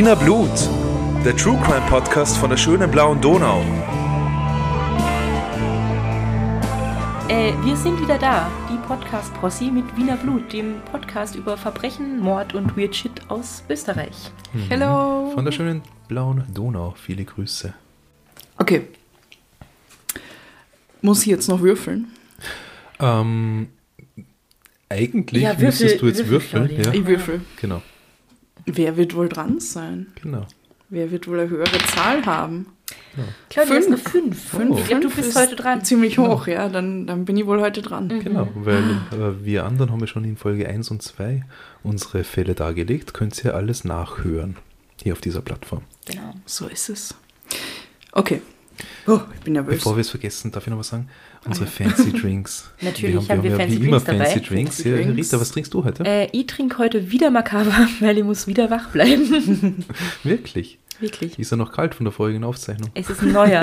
Wiener Blut, der True Crime Podcast von der schönen blauen Donau. Äh, wir sind wieder da, die Podcast-Posse mit Wiener Blut, dem Podcast über Verbrechen, Mord und Weird Shit aus Österreich. Hello. Von der schönen blauen Donau. Viele Grüße. Okay. Muss ich jetzt noch würfeln? Ähm, eigentlich Ja, würfel- müsstest du jetzt würfel, würfeln. Ja, Ich würfel. genau, Wer wird wohl dran sein? genau. Wer wird wohl eine höhere Zahl haben? Claudia ist Fünf. eine 5. Fünf. Ich glaube, du Fünf bist ist heute dran. Ziemlich hoch, ja. Dann, dann bin ich wohl heute dran. Genau, weil äh, wir anderen haben ja schon in Folge 1 und 2 unsere Fälle dargelegt. Könnt ihr alles nachhören hier auf dieser Plattform. Genau. So ist es. Okay. Oh, ich bin nervös. Bevor wir es vergessen, darf ich noch was sagen? Unsere Fancy Drinks. Natürlich wir haben wir ja Fancy wie immer Drinks dabei. Fancy Drinks. Fancy Ja, Drinks. Rita, was trinkst du heute? Äh, ich trinke heute wieder Makaber, weil ich muss wieder wach bleiben. Wirklich? Wirklich. Ist er noch kalt von der vorigen Aufzeichnung? Es ist ein neuer.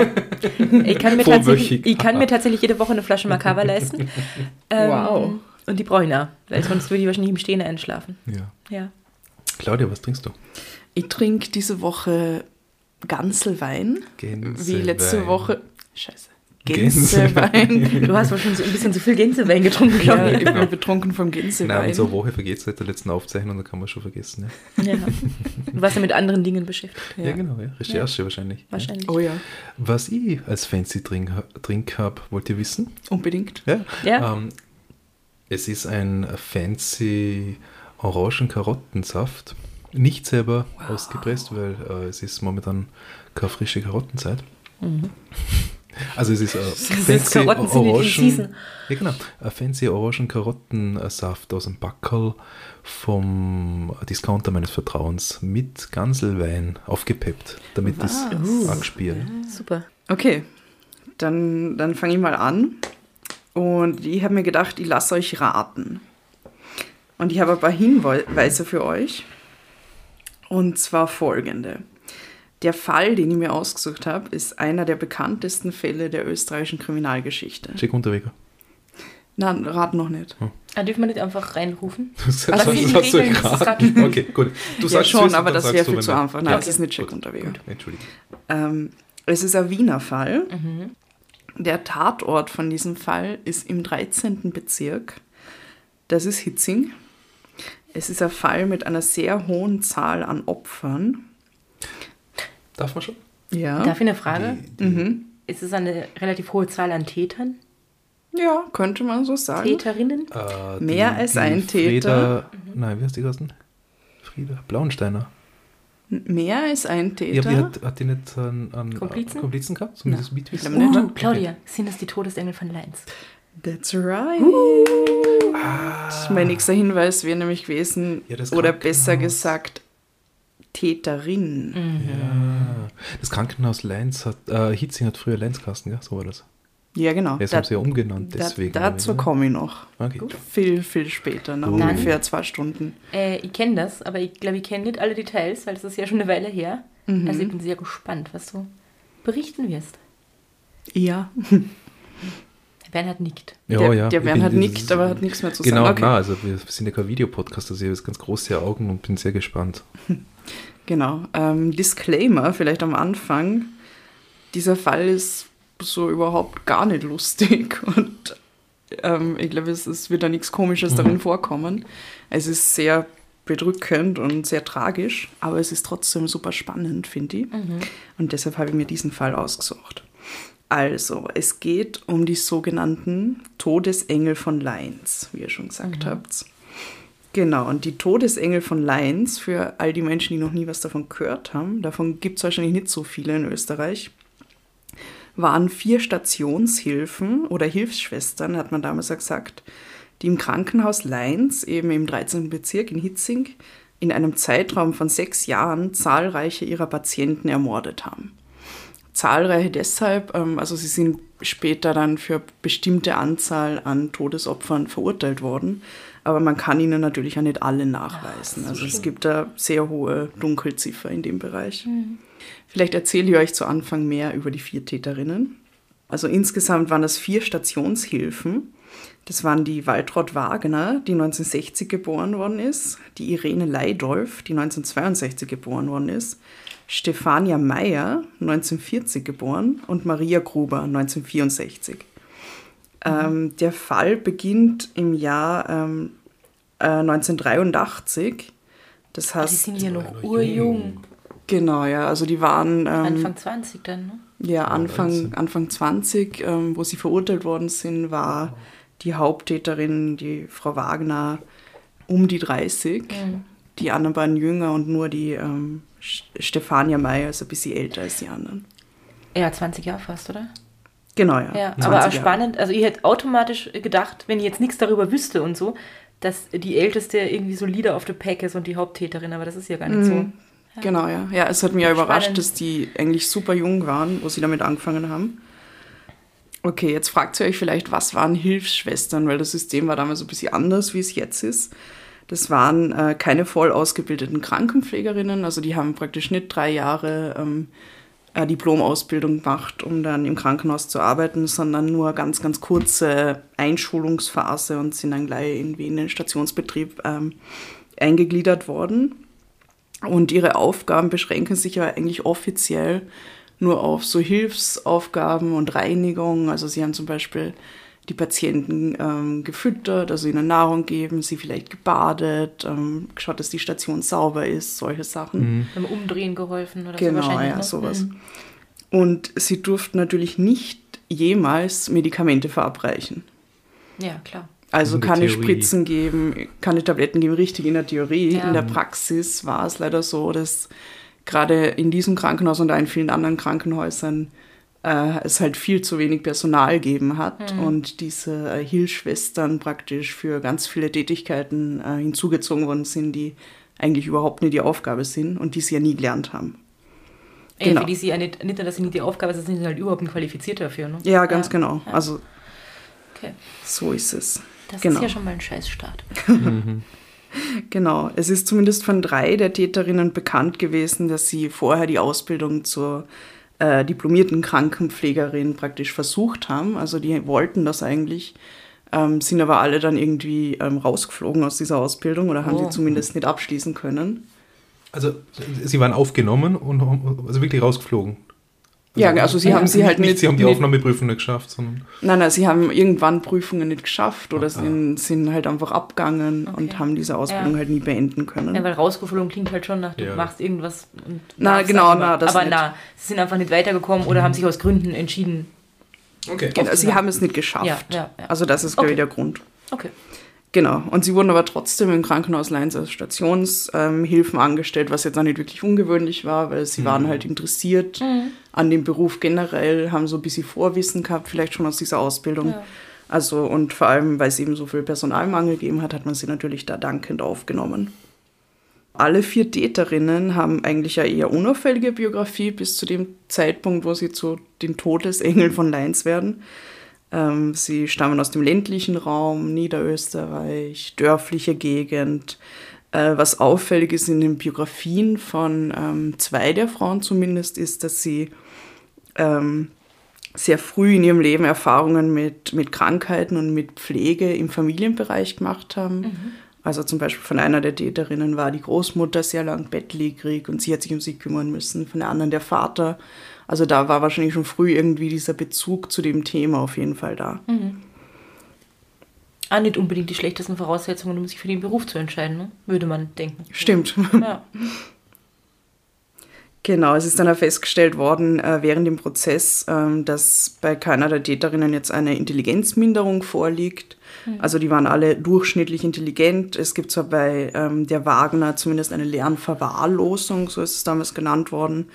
Ich kann mir, tatsächlich, ich kann mir tatsächlich jede Woche eine Flasche Makaber leisten. Ähm, Wow. Und die brauche ich auch, weil sonst würde ich wahrscheinlich im Stehen einschlafen. Ja. Ja. Claudia, was trinkst du? Ich trinke diese Woche Ganzelwein. Wie Gänsewein. letzte Woche. Scheiße. Gänsewein. Gänsewein. Du hast schon so ein bisschen zu viel Gänsewein getrunken, ja, glaube ich ich. bin betrunken vom Nein, Gänsewein. unsere Woche vergeht seit der letzten Aufzeichnung, da kann man schon vergessen. Ja, Ja. Du warst ja mit anderen Dingen beschäftigt. ja. genau, ja. Recherche wahrscheinlich. Wahrscheinlich. Oh ja, Ja. Was ich als Fancy Drink, Drink habe, wollt ihr wissen? unbedingt. Ja. Ja. Ähm, es ist ein fancy Orangen-Karottensaft. Nicht selber ausgepresst, weil äh, es ist momentan keine frische Karottenzeit. Also es ist äh, in Season. ja genau, ein fancy Orangen-Karottensaft aus dem Backerl vom Discounter meines Vertrauens mit Ganselwein aufgepeppt, damit das Was? angespielt. Super. Okay, dann, dann fange ich mal an. Und ich habe mir gedacht, ich lasse euch raten. Und ich habe ein paar Hinweise für euch. Und zwar folgende. Der Fall, den ich mir ausgesucht habe, ist einer der bekanntesten Fälle der österreichischen Kriminalgeschichte. Check Unterweger. Nein, rat noch nicht. Ah, dürfen wir nicht einfach reinrufen? Du sagst, Also die hast du? Okay, gut. Du ja, sagst schon, aber das wäre viel zu einfach. Nein, Ja, das ist nicht Check. Unterweger. Entschuldigung. Ähm, es ist ein Wiener Fall. Der Tatort von diesem Fall ist im 13. Bezirk. Das ist Hitzing. Es ist ein Fall mit einer sehr hohen Zahl an Opfern. Darf man schon? Ja. Darf ich eine Frage? Die, die, Mhm. Ist es eine relativ hohe Zahl an Tätern? Ja, könnte man so sagen. Täterinnen? äh, Mehr als ein Täter. Frieda, nein, wie heißt die Gassen? Frieda Blauensteiner. Mehr als ein Ja, Täter. wie hat, hat die nicht einen, einen Komplizen? Komplizen gehabt? Zumindest nicht. Uh, Claudia, sind es die Todesengel von Leins? That's right. Mein nächster Hinweis wäre nämlich gewesen, Ja, das oder besser gesagt, Täterin. Ja. Das Krankenhaus Lenz hat, äh, Hitzing hat früher Lenzkasten, gell? So war das. Ja, genau. Jetzt Da- haben sie ja umgenannt, da, deswegen. dazu oder? komme ich noch. Okay. Viel, viel später, nach Gut. ungefähr zwei Stunden. Äh, ich kenne das, aber ich glaube, ich kenne nicht alle Details, weil es ist ja schon eine Weile her. Mhm. Also ich bin sehr gespannt, was du berichten wirst. Ja, Bernhard nickt. Ja, der, ja. der Bernhard bin- nickt, aber hat nichts mehr zu Genau, sagen. Okay. na, also wir sind ja kein Videopodcast, also ich habe jetzt ganz große Augen und bin sehr gespannt. Genau. Ähm, Disclaimer vielleicht am Anfang. Dieser Fall ist so überhaupt gar nicht lustig und ähm, ich glaube, es, es wird da nichts Komisches darin vorkommen. Es ist sehr bedrückend und sehr tragisch, aber es ist trotzdem super spannend, finde ich. Und deshalb habe ich mir diesen Fall ausgesucht. Also, es geht um die sogenannten Todesengel von Leins, wie ihr schon gesagt habt. Genau, und die Todesengel von Leins, für all die Menschen, die noch nie was davon gehört haben, davon gibt es wahrscheinlich nicht so viele in Österreich, waren vier Stationshilfen oder Hilfsschwestern, hat man damals ja gesagt, die im Krankenhaus Leins, eben im 13. Bezirk in Hitzing, in einem Zeitraum von sechs Jahren zahlreiche ihrer Patienten ermordet haben. Zahlreiche deshalb, ähm, also sie sind später dann für bestimmte Anzahl an Todesopfern verurteilt worden, aber man kann ihnen natürlich auch nicht alle nachweisen. Also es gibt da sehr hohe Dunkelziffer in dem Bereich. Vielleicht erzähle ich euch zu Anfang mehr über die vier Täterinnen. Also insgesamt waren das vier Stationshilfen Das waren die Waltraud Wagner, die 1960 geboren worden ist, die Irene Leidolf, die 1962 geboren worden ist, Stefania Meyer, 1940 geboren, und Maria Gruber, 1964. Mhm. Ähm, der Fall beginnt im Jahr ähm, äh, 1983. Das heißt, die sind ja noch urjung. Genau, ja. Also die waren. Ähm, Anfang 20 dann, ne? Ja, Anfang, Anfang 20, ähm, wo sie verurteilt worden sind, war die Haupttäterin, die Frau Wagner, um die 30. Mhm. Die anderen beiden jünger und nur die ähm, Stefania Meyer ist ein bisschen älter als die anderen. Ja, 20 Jahre fast, oder? Genau, ja. ja aber auch spannend, also ich hätte automatisch gedacht, wenn ich jetzt nichts darüber wüsste und so, dass die Älteste irgendwie so Leader of the Pack ist und die Haupttäterin, aber das ist ja gar nicht mhm. so. Ja. Genau, ja. Ja, es hat mich ja überrascht, dass die eigentlich super jung waren, wo sie damit angefangen haben. Okay, jetzt fragt ihr euch vielleicht, was waren Hilfsschwestern, weil das System war damals ein bisschen anders, wie es jetzt ist. Das waren äh, keine voll ausgebildeten Krankenpflegerinnen, also die haben praktisch nicht drei Jahre ähm, äh, Diplomausbildung gemacht, um dann im Krankenhaus zu arbeiten, sondern nur ganz, ganz kurze Einschulungsphase und sind dann gleich irgendwie in den Stationsbetrieb ähm, eingegliedert worden. Und ihre Aufgaben beschränken sich ja eigentlich offiziell nur auf so Hilfsaufgaben und Reinigung. Also sie haben zum Beispiel die Patienten ähm, gefüttert, also ihnen Nahrung geben, sie vielleicht gebadet, ähm, geschaut, dass die Station sauber ist, solche Sachen. Mhm. Beim Umdrehen geholfen oder genau, so wahrscheinlich. Genau, ja, sowas. Mhm. Und sie durften natürlich nicht jemals Medikamente verabreichen. Ja, klar. Also keine Theorie. Spritzen geben, keine Tabletten geben, richtig in der Theorie. Ja. In der Praxis war es leider so, dass gerade in diesem Krankenhaus und auch in vielen anderen Krankenhäusern äh, es halt viel zu wenig Personal gegeben hat mhm. und diese äh, Hilfsschwestern praktisch für ganz viele Tätigkeiten äh, hinzugezogen worden sind, die eigentlich überhaupt nicht die Aufgabe sind und die sie ja nie gelernt haben. Ey, genau. Für die sie ja nicht, nicht nur, dass sie nicht die Aufgabe sind, sind sie halt überhaupt nicht qualifiziert dafür. Ne? Ja, ganz ja. genau. Ja. Also okay. so ist es. Das genau. ist ja schon mal ein Scheißstart. genau. Es ist zumindest von drei der Täterinnen bekannt gewesen, dass sie vorher die Ausbildung zur äh, diplomierten Krankenpflegerin praktisch versucht haben. Also die wollten das eigentlich, ähm, sind aber alle dann irgendwie ähm, rausgeflogen aus dieser Ausbildung oder haben oh. sie zumindest nicht abschließen können. Also sie waren aufgenommen und also wirklich rausgeflogen. Ja, also sie haben sie halt nicht, nicht. Sie haben die Aufnahmeprüfung nicht geschafft, sondern. Nein, nein, sie haben irgendwann Prüfungen nicht geschafft oder ah. sind, sind halt einfach abgegangen okay. und haben diese Ausbildung ja. halt nie beenden können. Ja, weil rausgeflogen klingt halt schon nach, du ja. machst irgendwas. Und na, genau, na, das Aber nicht. na, sie sind einfach nicht weitergekommen oder mhm. haben sich aus Gründen entschieden. Okay. Genau, sie haben es nicht geschafft. Ja, ja, ja. Also das ist, glaube ich, der Grund. Okay. Genau, und sie wurden aber trotzdem im Krankenhaus Leins als Stationshilfen ähm, angestellt, was jetzt auch nicht wirklich ungewöhnlich war, weil sie mhm. waren halt interessiert mhm. An dem Beruf generell, haben so ein bisschen Vorwissen gehabt, vielleicht schon aus dieser Ausbildung. Ja. Also, und vor allem, weil es eben so viel Personalmangel gegeben hat, hat man sie natürlich da dankend aufgenommen. Alle vier Täterinnen haben eigentlich ja eher unauffällige Biografie bis zu dem Zeitpunkt, wo sie zu den Todesengeln von Leins werden. Ähm, sie stammen aus dem ländlichen Raum, Niederösterreich, dörfliche Gegend. Äh, was auffällig ist in den Biografien von ähm, zwei der Frauen zumindest, ist, dass sie ähm, sehr früh in ihrem Leben Erfahrungen mit, mit Krankheiten und mit Pflege im Familienbereich gemacht haben. Mhm. Also zum Beispiel von einer der Täterinnen war die Großmutter sehr lang bettlägerig und sie hat sich um sie kümmern müssen. Von der anderen der Vater also da war wahrscheinlich schon früh irgendwie dieser Bezug zu dem Thema auf jeden Fall da. Mhm. Ah, nicht unbedingt die schlechtesten Voraussetzungen, um sich für den Beruf zu entscheiden, ne? würde man denken. Stimmt. Ja. Genau, es ist dann auch festgestellt worden äh, während dem Prozess, ähm, dass bei keiner der Täterinnen jetzt eine Intelligenzminderung vorliegt. Mhm. Also die waren alle durchschnittlich intelligent. Es gibt zwar bei ähm, der Wagner zumindest eine Lernverwahrlosung, so ist es damals genannt worden.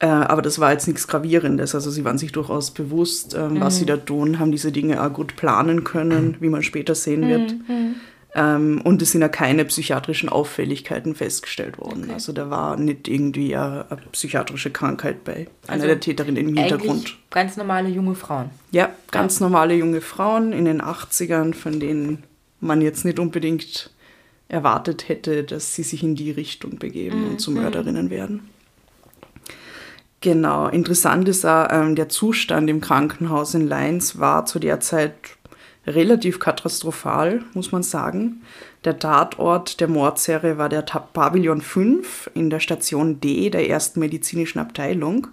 Äh, aber das war jetzt nichts Gravierendes. Also sie waren sich durchaus bewusst, ähm, mhm. was sie da tun, haben diese Dinge auch gut planen können, wie man später sehen wird. Mhm. Mhm. Ähm, und es sind ja keine psychiatrischen Auffälligkeiten festgestellt worden. Okay. Also da war nicht irgendwie eine, eine psychiatrische Krankheit bei einer also der Täterinnen im Hintergrund. Ganz normale junge Frauen. Ja, ganz ja. normale junge Frauen in den 80ern, von denen man jetzt nicht unbedingt erwartet hätte, dass sie sich in die Richtung begeben mhm. und zu Mörderinnen werden. Genau, interessant ist auch, ähm, der Zustand im Krankenhaus in Leins war zu der Zeit relativ katastrophal, muss man sagen. Der Tatort der Mordserie war der Pavillon 5 in der Station D der ersten medizinischen Abteilung.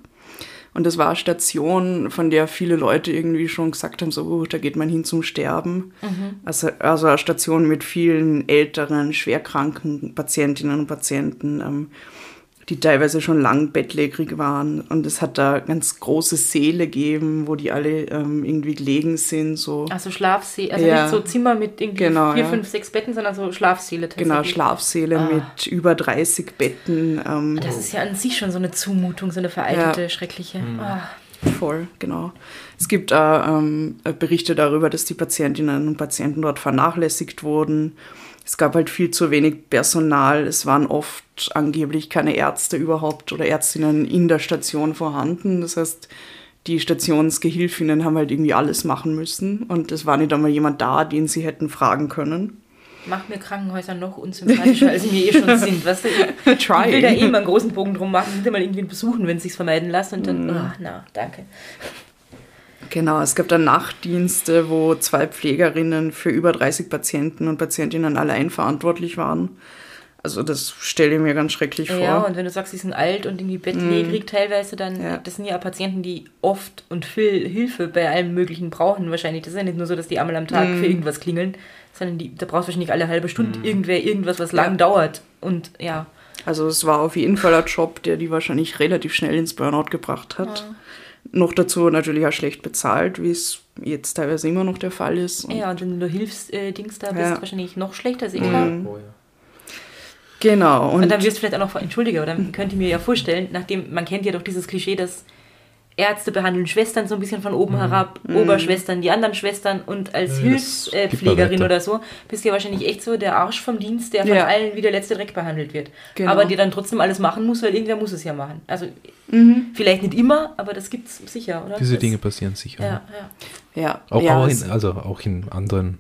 Und das war eine Station, von der viele Leute irgendwie schon gesagt haben, so, uh, da geht man hin zum Sterben. Mhm. Also, also eine Station mit vielen älteren, schwerkranken Patientinnen und Patienten. Ähm, die teilweise schon lang bettlägerig waren. Und es hat da ganz große Säle gegeben, wo die alle ähm, irgendwie gelegen sind. So. Also Schlafsäle, also ja. nicht so Zimmer mit irgendwie genau, vier, ja. fünf, sechs Betten, sondern so Schlafsäle. Genau, Schlafsäle ah. mit über 30 Betten. Ähm, das ist ja an sich schon so eine Zumutung, so eine veraltete, ja. schreckliche. Mhm. Ah. Voll, genau. Es gibt äh, ähm, Berichte darüber, dass die Patientinnen und Patienten dort vernachlässigt wurden es gab halt viel zu wenig Personal. Es waren oft angeblich keine Ärzte überhaupt oder Ärztinnen in der Station vorhanden. Das heißt, die Stationsgehilfinnen haben halt irgendwie alles machen müssen und es war nicht einmal jemand da, den sie hätten fragen können. Macht mir Krankenhäuser noch unsympathischer, als sie mir eh schon sind. Weißt du, ich, ich will da eh mal einen großen Bogen drum machen, mal irgendwie besuchen, wenn es sich vermeiden lässt und dann, mm. oh, na, danke. Genau, es gab dann Nachtdienste, wo zwei Pflegerinnen für über 30 Patienten und Patientinnen allein verantwortlich waren. Also das stelle ich mir ganz schrecklich vor. Ja, und wenn du sagst, sie sind alt und irgendwie bettlägerig mm. teilweise, dann ja. das sind ja Patienten, die oft und viel Hilfe bei allem Möglichen brauchen wahrscheinlich. Das ist ja nicht nur so, dass die einmal am Tag mm. für irgendwas klingeln, sondern die, da brauchst du wahrscheinlich alle halbe Stunde mm. irgendwer irgendwas, was lang ja. dauert. Und ja. Also es war auf jeden Fall ein Job, der die wahrscheinlich relativ schnell ins Burnout gebracht hat. Ja. Noch dazu natürlich auch schlecht bezahlt, wie es jetzt teilweise immer noch der Fall ist. Und ja, und wenn du Hilfsdings da bist, ja. wahrscheinlich noch schlechter, ist eh klar. Mhm. Oh, Genau. Und, und, dann wirst du vielleicht auch noch, entschuldige, aber dann könnt ihr mir ja vorstellen, nachdem, man kennt ja doch dieses Klischee, dass Ärzte behandeln Schwestern so ein bisschen von oben mhm. herab, mhm. Oberschwestern, die anderen Schwestern und als ja, Hilfspflegerin oder so bist du ja wahrscheinlich echt so der Arsch vom Dienst, der von ja. allen wie der letzte Dreck behandelt wird. Genau. Aber dir dann trotzdem alles machen muss, weil irgendwer muss es ja machen. Also mhm. vielleicht nicht immer, aber das gibt es sicher, oder? Diese das, Dinge passieren sicher. Ja, ja. ja. Auch, auch in, also auch in anderen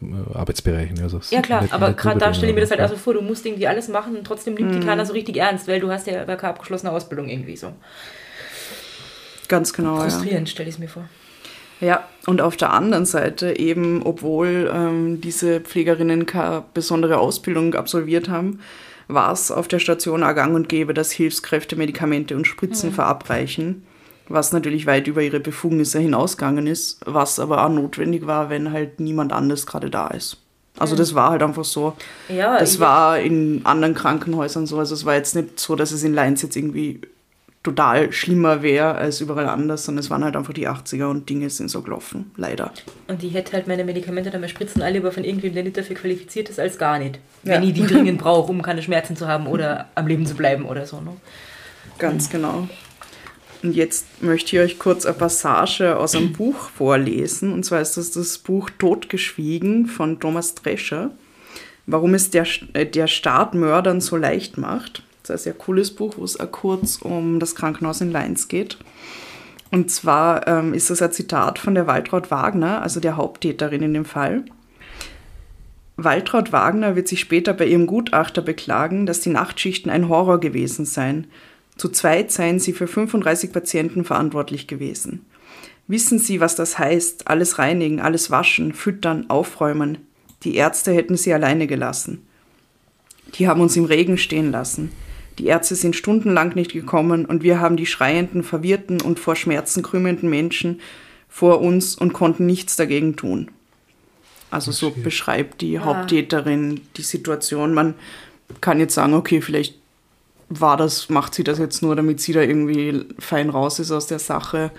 äh, Arbeitsbereichen. Also ja klar, aber gerade da stelle ich mir das halt also vor, du musst irgendwie alles machen und trotzdem nimmt die mhm. keiner so richtig ernst, weil du hast ja gar keine abgeschlossene Ausbildung irgendwie so. Ganz genau. Frustrierend, ja. stelle ich es mir vor. Ja, und auf der anderen Seite eben, obwohl ähm, diese Pflegerinnen keine besondere Ausbildung absolviert haben, war es auf der Station auch gang und gäbe, dass Hilfskräfte Medikamente und Spritzen mhm. verabreichen, was natürlich weit über ihre Befugnisse hinausgegangen ist, was aber auch notwendig war, wenn halt niemand anders gerade da ist. Also das war halt einfach so. Ja, das war in anderen Krankenhäusern so. Also es war jetzt nicht so, dass es in Leinz jetzt irgendwie total schlimmer wäre als überall anders, sondern es waren halt einfach die 80er und Dinge sind so gelaufen, leider. Und ich hätte halt meine Medikamente dann mal spritzen alle über von irgendwem, der nicht dafür qualifiziert ist, als gar nicht. Ja. Wenn ich die dringend brauche, um keine Schmerzen zu haben oder am Leben zu bleiben oder so. Ne? Ganz genau. Und jetzt möchte ich euch kurz eine Passage aus einem Buch vorlesen. Und zwar ist das das Buch Totgeschwiegen von Thomas Drescher. Warum es der, äh, der Staat Mördern so leicht macht ein sehr cooles Buch, wo es kurz um das Krankenhaus in Leins geht. Und zwar ähm, ist das ein Zitat von der Waltraud Wagner, also der Haupttäterin in dem Fall. Waltraud Wagner wird sich später bei ihrem Gutachter beklagen, dass die Nachtschichten ein Horror gewesen seien. Zu zweit seien sie für 35 Patienten verantwortlich gewesen. Wissen Sie, was das heißt? Alles reinigen, alles waschen, füttern, aufräumen. Die Ärzte hätten sie alleine gelassen. Die haben uns im Regen stehen lassen. Die Ärzte sind stundenlang nicht gekommen und wir haben die schreienden, verwirrten und vor Schmerzen krümmenden Menschen vor uns und konnten nichts dagegen tun. Also so beschreibt die ja. Haupttäterin die Situation. Man kann jetzt sagen, okay, vielleicht war das, macht sie das jetzt nur, damit sie da irgendwie fein raus ist aus der Sache.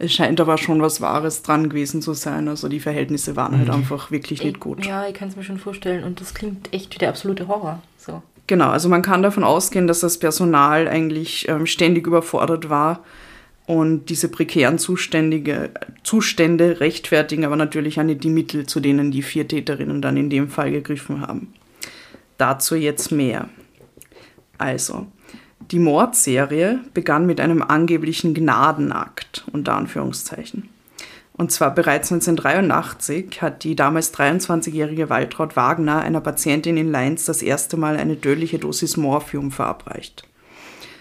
Es scheint aber schon was Wahres dran gewesen zu sein. Also die Verhältnisse waren halt mhm. einfach wirklich nicht gut. Ja, ich kann es mir schon vorstellen. Und das klingt echt wie der absolute Horror. So. Genau, also man kann davon ausgehen, dass das Personal eigentlich ähm, ständig überfordert war und diese prekären Zuständige, Zustände rechtfertigen aber natürlich nicht die Mittel, zu denen die vier Täterinnen dann in dem Fall gegriffen haben. Dazu jetzt mehr. Also, die Mordserie begann mit einem angeblichen Gnadenakt, unter Anführungszeichen. Und zwar bereits 1983 hat die damals 23-jährige Waltraud Wagner einer Patientin in Leins das erste Mal eine tödliche Dosis Morphium verabreicht.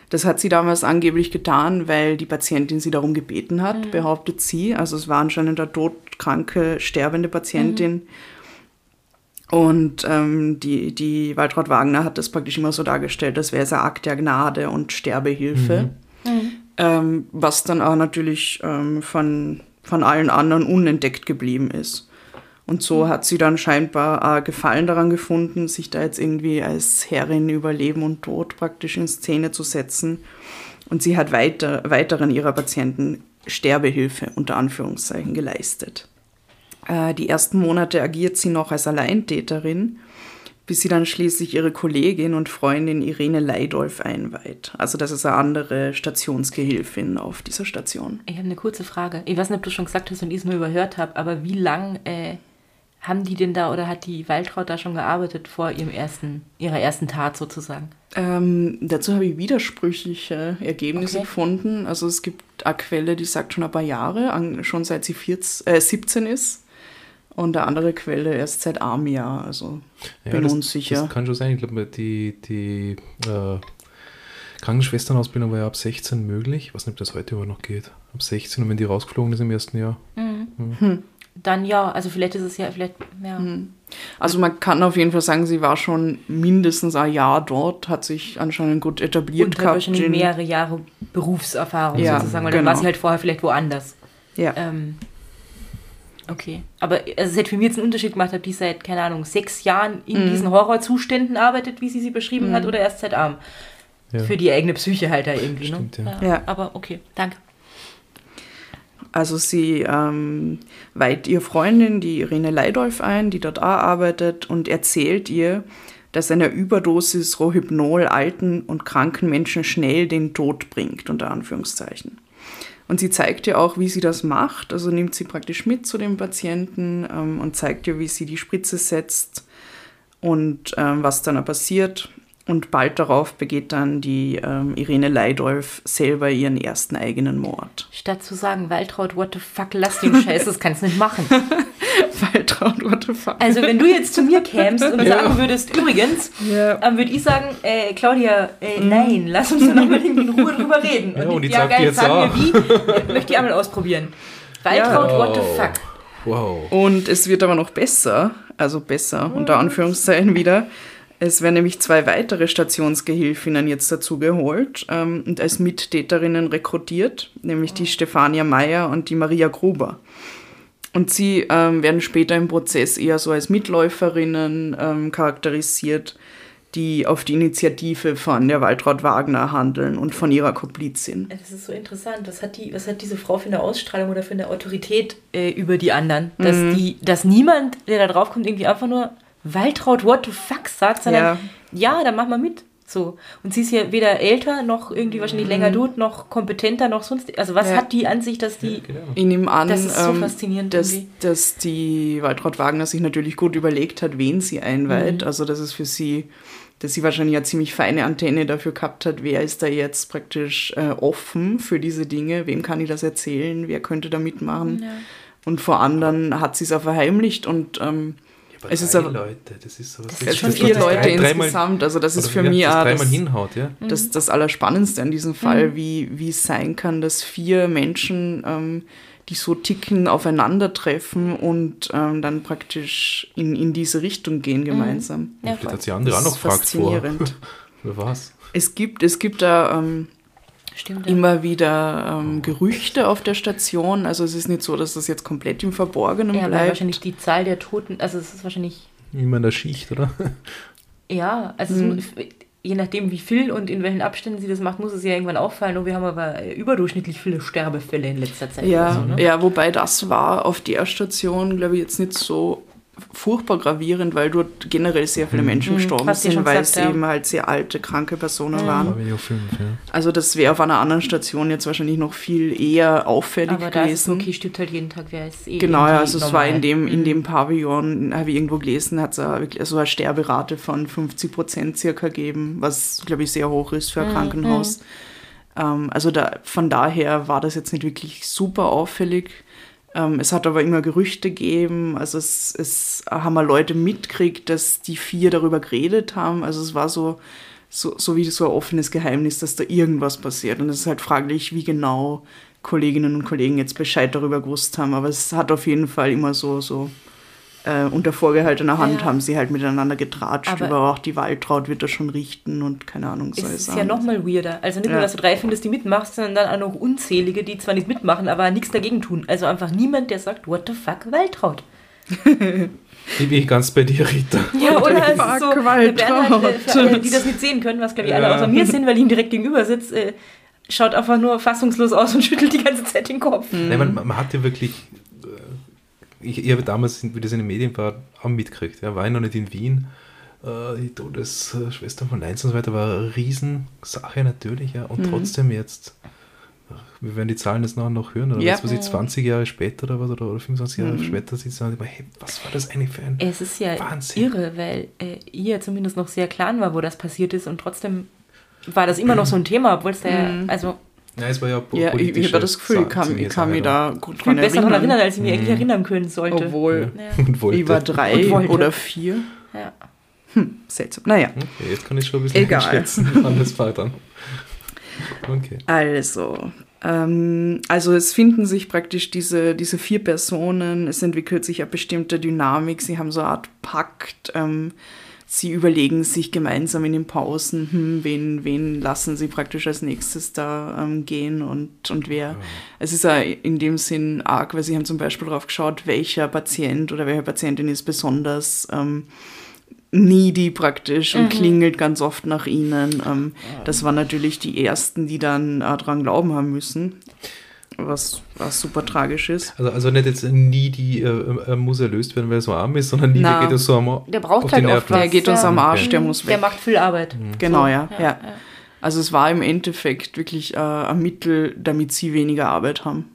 Das hat sie damals angeblich getan, weil die Patientin sie darum gebeten hat, mhm. behauptet sie. Also es war anscheinend eine todkranke, sterbende Patientin. Mhm. Und ähm, die, die Waltraud Wagner hat das praktisch immer so dargestellt, als wäre es ein Akt der Gnade und Sterbehilfe. Mhm. mhm. Ähm, was dann auch natürlich ähm, von, von allen anderen unentdeckt geblieben ist. Und so hat sie dann scheinbar äh, Gefallen daran gefunden, sich da jetzt irgendwie als Herrin über Leben und Tod praktisch in Szene zu setzen. Und sie hat weiter, weiteren ihrer Patienten Sterbehilfe unter Anführungszeichen geleistet. Äh, die ersten Monate agiert sie noch als Alleintäterin, bis sie dann schließlich ihre Kollegin und Freundin Irene Leidolf einweiht. Also das ist eine andere Stationsgehilfin auf dieser Station. Ich habe eine kurze Frage. Ich weiß nicht, ob du schon gesagt hast und ich es nur überhört habe, aber wie lang äh, haben die denn da oder hat die Waltraud da schon gearbeitet vor ihrem ersten, ihrer ersten Tat sozusagen? Ähm, dazu habe ich widersprüchliche Ergebnisse okay. gefunden. Also es gibt eine Quelle, die sagt schon ein paar Jahre, schon seit sie 14, äh, 17 ist. Und eine andere Quelle erst seit einem Jahr. Also ja, bin das, unsicher. Das kann schon sein. Ich glaube, die, die äh, Krankenschwesternausbildung war ja ab 16 möglich. Ich weiß nicht, ob das heute aber noch geht. Ab 16 und wenn die rausgeflogen ist im ersten Jahr. Mhm. Mhm. Hm dann ja, also vielleicht ist es ja, vielleicht, ja. Mhm. Also man kann auf jeden Fall sagen, sie war schon mindestens ein Jahr dort, hat sich anscheinend gut etabliert und gehabt. Und wahrscheinlich mehrere Jahre Berufserfahrung ja, sozusagen, weil genau. dann war sie halt vorher vielleicht woanders. Ja. Ähm, okay. Aber also es hätte für mich jetzt einen Unterschied gemacht, ob die seit, keine Ahnung, sechs Jahren in mhm. diesen Horrorzuständen arbeitet, wie sie sie beschrieben mhm. hat, oder erst seit arm. Ja. Für die eigene Psyche halt da irgendwie. Ne? Stimmt, ne? ja. ja. Aber okay, danke. Also sie ähm, weiht ihr Freundin, die Irene Leidolf, ein, die dort auch arbeitet und erzählt ihr, dass eine Überdosis Rohypnol alten und kranken Menschen schnell den Tod bringt, unter Anführungszeichen. Und sie zeigt ihr auch, wie sie das macht. Also nimmt sie praktisch mit zu dem Patienten ähm, und zeigt ihr, wie sie die Spritze setzt und ähm, was dann passiert. Und bald darauf begeht dann die ähm, Irene Leidolf selber ihren ersten eigenen Mord. Statt zu sagen, Waltraud, what the fuck, lass den Scheiß, das kannst du nicht machen. Waltraud, what the fuck. Also wenn du jetzt zu mir kämst und ja. sagen würdest, übrigens, ja. dann würde ich sagen, äh, Claudia, äh, mhm. nein, lass uns doch unbedingt in Ruhe drüber reden. Und, ja, und die ja, geil, jetzt sagen wir wie, möchte ich einmal ausprobieren. Waltraud, what the fuck. Wow. Und es wird aber noch besser, also besser, unter Anführungszeichen wieder. Es werden nämlich zwei weitere Stationsgehilfinnen jetzt dazu geholt ähm, und als Mittäterinnen rekrutiert, nämlich die Stefania Meyer und die Maria Gruber. Und sie ähm, werden später im Prozess eher so als Mitläuferinnen ähm, charakterisiert, die auf die Initiative von der Waltraud Wagner handeln und von ihrer Komplizin. Das ist so interessant. Was hat, die, was hat diese Frau für eine Ausstrahlung oder für eine Autorität äh, über die anderen? Dass, mhm. die, dass niemand, der da drauf kommt, irgendwie einfach nur Waltraud, what the fuck sagt, sondern ja, ja dann mach mal mit. So. Und sie ist ja weder älter noch irgendwie wahrscheinlich mhm. länger tot, noch kompetenter, noch sonst. Also was ja. hat die an sich, dass die. Ja, genau. Ich nehme an, das ist so ähm, faszinierend. Dass, dass die Waltraud Wagner sich natürlich gut überlegt hat, wen sie einweiht. Mhm. Also das ist für sie, dass sie wahrscheinlich eine ziemlich feine Antenne dafür gehabt hat, wer ist da jetzt praktisch äh, offen für diese Dinge, wem kann ich das erzählen, wer könnte da mitmachen. Ja. Und vor anderen hat sie es auch verheimlicht und ähm, aber es ist aber, Leute, das ist so. Das, ist schon vier Leute drei, insgesamt. Also das ist für mich auch das, hinhaut, ja? das, das Allerspannendste an diesem Fall, mhm. wie, wie es sein kann, dass vier Menschen, ähm, die so ticken, aufeinandertreffen und ähm, dann praktisch in, in diese Richtung gehen gemeinsam. Mhm. Ja, Vielleicht hat sie andere auch noch gefragt vor. Wer war's? Es gibt, es gibt da ähm, Stimmt, ja. immer wieder ähm, Gerüchte auf der Station. Also es ist nicht so, dass das jetzt komplett im Verborgenen ja, bleibt. wahrscheinlich die Zahl der Toten, also es ist wahrscheinlich... Immer in der Schicht, oder? Ja, also hm. je nachdem wie viel und in welchen Abständen sie das macht, muss es ja irgendwann auffallen. Und wir haben aber überdurchschnittlich viele Sterbefälle in letzter Zeit. Ja, so, ne? ja wobei das war auf der Station, glaube ich, jetzt nicht so furchtbar gravierend, weil dort generell sehr viele mhm. Menschen mhm. gestorben sind, weil es ja. eben halt sehr alte, kranke Personen mhm. waren. Also das wäre auf einer anderen Station jetzt wahrscheinlich noch viel eher auffällig Aber gewesen. Aber okay, stimmt halt jeden Tag, wer ist eh Genau, ja, also es war in dem, in dem Pavillon, habe ich irgendwo gelesen, hat es wirklich also eine Sterberate von 50 Prozent circa gegeben, was, glaube ich, sehr hoch ist für ein mhm. Krankenhaus. Ähm, also da, von daher war das jetzt nicht wirklich super auffällig. Ähm, es hat aber immer Gerüchte gegeben, also es, es haben mal Leute mitgekriegt, dass die vier darüber geredet haben. Also es war so so, so wie so ein offenes Geheimnis, dass da irgendwas passiert. Und es ist halt fraglich, wie genau Kolleginnen und Kollegen jetzt Bescheid darüber gewusst haben. Aber es hat auf jeden Fall immer so, so äh, unter vorgehaltener Hand ja. haben sie halt miteinander getratscht, aber, aber, auch die Waltraud wird das schon richten und keine Ahnung. So es ist ja nochmal weirder. Also nicht ja. nur, dass du drei findest, die mitmachst, sondern dann auch noch unzählige, die zwar nicht mitmachen, aber nichts dagegen tun. Also einfach niemand, der sagt, what the fuck, Waltraud. Ich bin ganz bei dir, Rita. Ja, oder es ist so, Bernhard, äh, für alle, die das nicht sehen können, was glaube ich alle außer mir sind, weil ich ihm direkt gegenüber sitzt, äh, schaut einfach nur fassungslos aus und schüttelt die ganze Zeit den Kopf. Mhm. Nein, man, man, hat ja wirklich, ich, ich habe damals, wie das in den Medien war, auch mitgekriegt. Ja, war ich noch nicht in Wien. Äh, die Todesschwester von Leins und so weiter war eine Riesensache natürlich, ja. Und mhm. trotzdem jetzt wir werden die Zahlen jetzt nachher noch hören, oder ja. jetzt, was ich 20 Jahre später oder was, oder 25 Jahre mhm. später sitzen und hey, was war das eigentlich für ein Es ist ja Wahnsinn. irre, weil äh, ihr zumindest noch sehr klar war, wo das passiert ist und trotzdem war das immer noch so ein Thema, obwohl es da mhm. also ja, es war ja Ja, ich, ich habe das Gefühl, ich kann, ich kann mich da gut dran besser daran erinnern, als ich mich mhm. eigentlich erinnern können sollte. Obwohl, ja. ich war drei oder vier. Ja. Hm, seltsam. Naja. Okay, jetzt kann ich schon ein bisschen Egal. einschätzen an das Vatern. Okay. Also, ähm, also es finden sich praktisch diese, diese vier Personen, es entwickelt sich eine bestimmte Dynamik, sie haben so eine Art Pakt, ähm, sie überlegen sich gemeinsam in den Pausen, hm, wen, wen lassen sie praktisch als nächstes da ähm, gehen und, und wer. Ja. Es ist ja in dem Sinn arg, weil sie haben zum Beispiel darauf geschaut, welcher Patient oder welche Patientin ist besonders ähm, needy praktisch und mhm. klingelt ganz oft nach ihnen. Ähm, das waren natürlich die ersten, die dann äh, dran glauben haben müssen. Was, was super tragisch ist. Also, also nicht jetzt needy äh, muss erlöst werden, weil er so arm ist, sondern needy Na, geht es so am Der braucht halt oft was. Der geht uns am Arsch, okay. der muss weg. Der macht viel Arbeit. Mhm. Genau, so. ja, ja, ja. Also es war im Endeffekt wirklich äh, ein Mittel, damit sie weniger Arbeit haben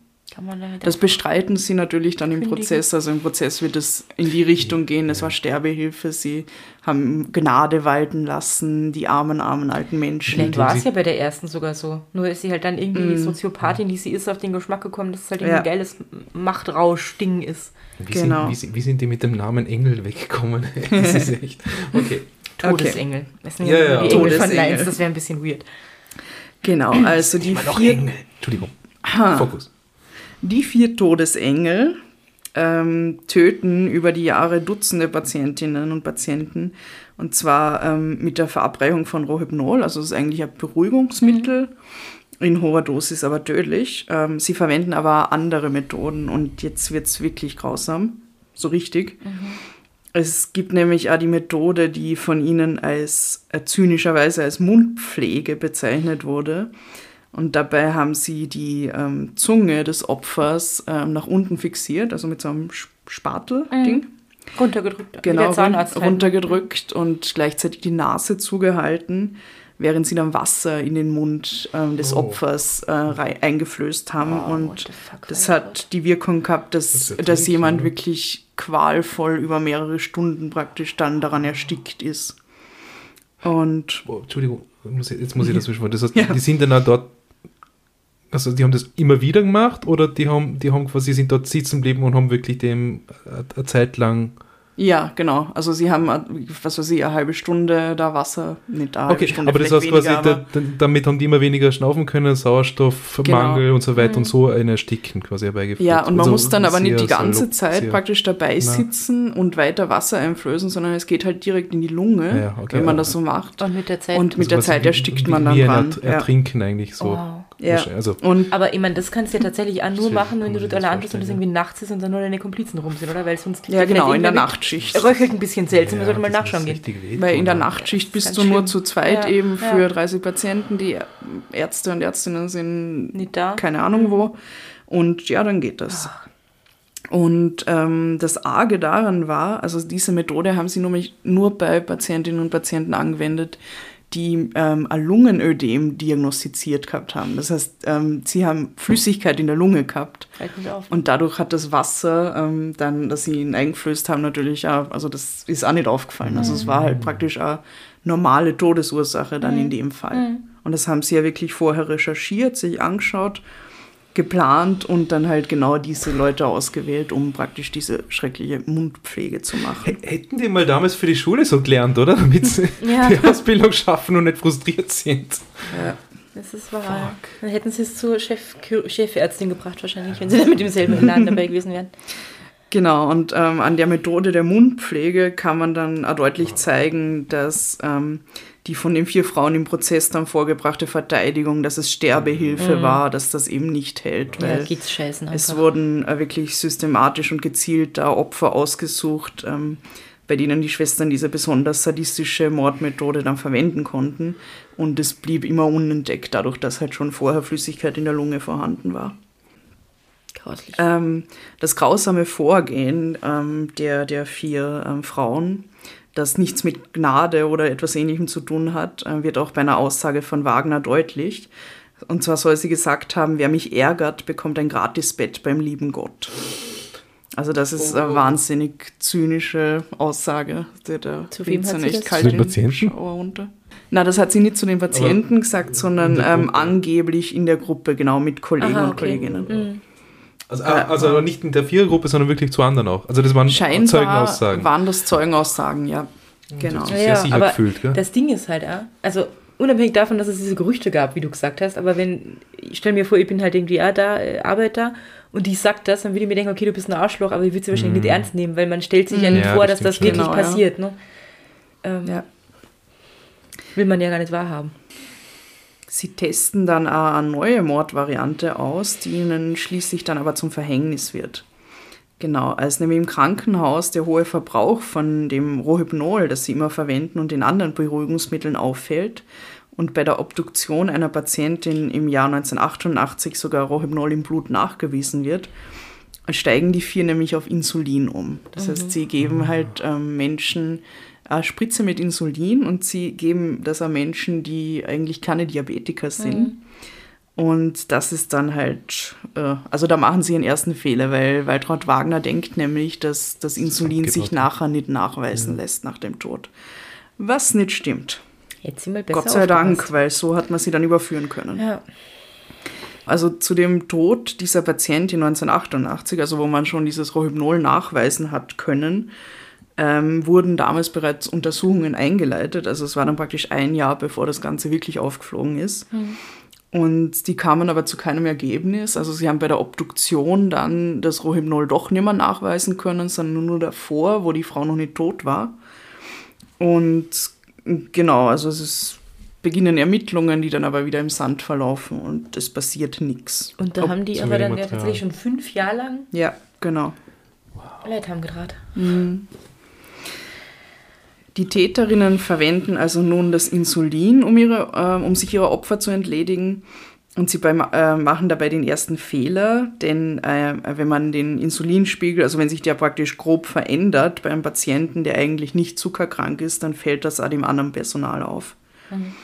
das bestreiten sie natürlich dann im kündigen. Prozess. Also im Prozess wird es in die Richtung gehen. Es war Sterbehilfe. Sie haben Gnade walten lassen, die armen, armen alten Menschen. Vielleicht war es ja bei der ersten sogar so. Nur ist sie halt dann irgendwie mm. Soziopathin, die sie ist, auf den Geschmack gekommen, dass es halt ja. ein geiles Machtrausch-Ding ist. Wie, genau. sind, wie, wie, sind die mit dem Namen Engel weggekommen? das ist echt. Okay. Todesengel. Okay. Das sind ja, ja, ja. die Engel von Leins, das wäre ein bisschen weird. Genau, also die vier... Engel. Entschuldigung. Ha. Fokus. Die vier Todesengel ähm, töten über die Jahre Dutzende Patientinnen und Patienten. Und zwar ähm, mit der Verabreichung von Rohypnol. Also es ist eigentlich ein Beruhigungsmittel. In hoher Dosis aber tödlich. Ähm, sie verwenden aber andere Methoden und jetzt wird es wirklich grausam. So richtig. Mhm. Es gibt nämlich auch die Methode, die von ihnen als äh, zynischerweise als Mundpflege bezeichnet wurde. Und dabei haben sie die ähm, Zunge des Opfers ähm, nach unten fixiert, also mit so einem Spatel-Ding. Mhm. Runtergedrückt. Genau, run halt. runtergedrückt und gleichzeitig die Nase zugehalten, während sie dann Wasser in den Mund ähm, des oh. Opfers äh, eingeflößt haben. Oh, und das hat die Wirkung gehabt, dass, das dass jemand oder? wirklich qualvoll über mehrere Stunden praktisch dann daran erstickt ist. Und. Oh, Entschuldigung, jetzt muss ich das wissen. Das heißt, ja. die sind dann auch dort also die haben das immer wieder gemacht oder die haben, die haben quasi sind dort sitzen geblieben und haben wirklich dem eine Zeit lang ja, genau. Also sie haben, was weiß ich, eine halbe Stunde da Wasser, nicht eine okay, Stunde. Aber das heißt quasi, da, damit haben die immer weniger schnaufen können, Sauerstoffmangel genau. und so weiter mhm. und so ein Ersticken quasi herbeigeführt. Ja, und man also muss dann aber nicht die ganze Zeit praktisch dabei sitzen und weiter Wasser einflößen, sondern es geht halt direkt in die Lunge, ja, okay, wenn man das so macht. Und mit der Zeit, und mit also der Zeit erstickt man dann wie dran. Ertrinken ja. eigentlich so. Oh. Ja. Also und aber ich meine, das kannst du ja tatsächlich auch nur machen, wenn du dort bist und es irgendwie nachts ist und dann nur deine Komplizen rum sind, oder? Weil sonst Ja, genau, in der Nachtschicht. Röchelt ein bisschen seltsam, ja, man sollte mal nachschauen gehen. Weil in der Nachtschicht bist du schlimm. nur zu zweit ja, eben für ja. 30 Patienten, die Ärzte und Ärztinnen sind nicht da. Keine Ahnung wo. Und ja, dann geht das. Ach. Und ähm, das Arge daran war, also diese Methode haben sie nur, nur bei Patientinnen und Patienten angewendet, die ähm, ein Lungenödem diagnostiziert gehabt haben. Das heißt, ähm, sie haben Flüssigkeit in der Lunge gehabt. Und dadurch hat das Wasser, ähm, dann, das sie ihnen eingeflößt haben, natürlich auch, also das ist auch nicht aufgefallen. Also es war halt praktisch eine normale Todesursache dann in mhm. dem Fall. Mhm. Und das haben sie ja wirklich vorher recherchiert, sich angeschaut geplant und dann halt genau diese Leute ausgewählt, um praktisch diese schreckliche Mundpflege zu machen. Hätten die mal damals für die Schule so gelernt, oder? Damit sie ja. die Ausbildung schaffen und nicht frustriert sind. Ja. Das ist wahr. Fuck. Dann hätten sie es zur Chef, Chefärztin gebracht wahrscheinlich, wenn sie dann mit demselben Laden dabei gewesen wären. Genau, und ähm, an der Methode der Mundpflege kann man dann deutlich zeigen, dass ähm, die von den vier Frauen im Prozess dann vorgebrachte Verteidigung, dass es Sterbehilfe mhm. war, dass das eben nicht hält. Weil ja, es wurden äh, wirklich systematisch und gezielt da Opfer ausgesucht, ähm, bei denen die Schwestern diese besonders sadistische Mordmethode dann verwenden konnten. Und es blieb immer unentdeckt, dadurch, dass halt schon vorher Flüssigkeit in der Lunge vorhanden war. Ähm, das grausame Vorgehen ähm, der, der vier ähm, Frauen, das nichts mit Gnade oder etwas Ähnlichem zu tun hat, äh, wird auch bei einer Aussage von Wagner deutlich. Und zwar soll sie gesagt haben, wer mich ärgert, bekommt ein Gratisbett beim lieben Gott. Also das ist eine wahnsinnig zynische Aussage. Der, der zu wem hat sie das? Kalt zu den Patienten? runter. Na, das hat sie nicht zu den Patienten Aber gesagt, sondern ähm, angeblich in der Gruppe, genau, mit Kollegen Aha, okay. und Kolleginnen. Mhm. Also, äh, also nicht in der Vierergruppe, sondern wirklich zu anderen auch. Also das waren Scheinbar Zeugenaussagen. waren das Zeugenaussagen, ja. Genau. Sehr ja, sicher aber gefühlt, gell? Das Ding ist halt, also unabhängig davon, dass es diese Gerüchte gab, wie du gesagt hast, aber wenn, ich stelle mir vor, ich bin halt irgendwie ja, da, äh, Arbeiter und die sagt das, dann würde ich mir denken, okay, du bist ein Arschloch, aber ich würde sie wahrscheinlich mm. nicht ernst nehmen, weil man stellt sich ja nicht ja, vor, das dass das wirklich genau, passiert. Ja. Ne? Ähm, ja. Will man ja gar nicht wahrhaben. Sie testen dann eine neue Mordvariante aus, die ihnen schließlich dann aber zum Verhängnis wird. Genau, als nämlich im Krankenhaus der hohe Verbrauch von dem Rohypnol, das sie immer verwenden, und den anderen Beruhigungsmitteln auffällt und bei der Obduktion einer Patientin im Jahr 1988 sogar Rohypnol im Blut nachgewiesen wird, steigen die vier nämlich auf Insulin um. Das mhm. heißt, sie geben halt ähm, Menschen Spritze mit Insulin und sie geben das an Menschen, die eigentlich keine Diabetiker sind. Mhm. Und das ist dann halt, äh, also da machen sie ihren ersten Fehler, weil Waltraud Wagner denkt nämlich, dass das Insulin sich nachher nicht nachweisen ja. lässt nach dem Tod. Was nicht stimmt. Jetzt sind wir besser Gott sei Dank, weil so hat man sie dann überführen können. Ja. Also zu dem Tod dieser Patientin 1988, also wo man schon dieses Rohypnol nachweisen hat können, ähm, wurden damals bereits Untersuchungen eingeleitet. Also es war dann praktisch ein Jahr, bevor das Ganze wirklich aufgeflogen ist. Mhm. Und die kamen aber zu keinem Ergebnis. Also sie haben bei der Obduktion dann das Rohypnol doch nicht mehr nachweisen können, sondern nur davor, wo die Frau noch nicht tot war. Und genau, also es ist, beginnen Ermittlungen, die dann aber wieder im Sand verlaufen und es passiert nichts. Und da Ob haben die aber dann ja tatsächlich schon fünf Jahre lang. Ja, genau. Wow. Leute haben gedraht. Mhm. Die Täterinnen verwenden also nun das Insulin, um, ihre, äh, um sich ihrer Opfer zu entledigen. Und sie beim, äh, machen dabei den ersten Fehler, denn äh, wenn man den Insulinspiegel, also wenn sich der praktisch grob verändert bei einem Patienten, der eigentlich nicht zuckerkrank ist, dann fällt das auch dem anderen Personal auf. Mhm.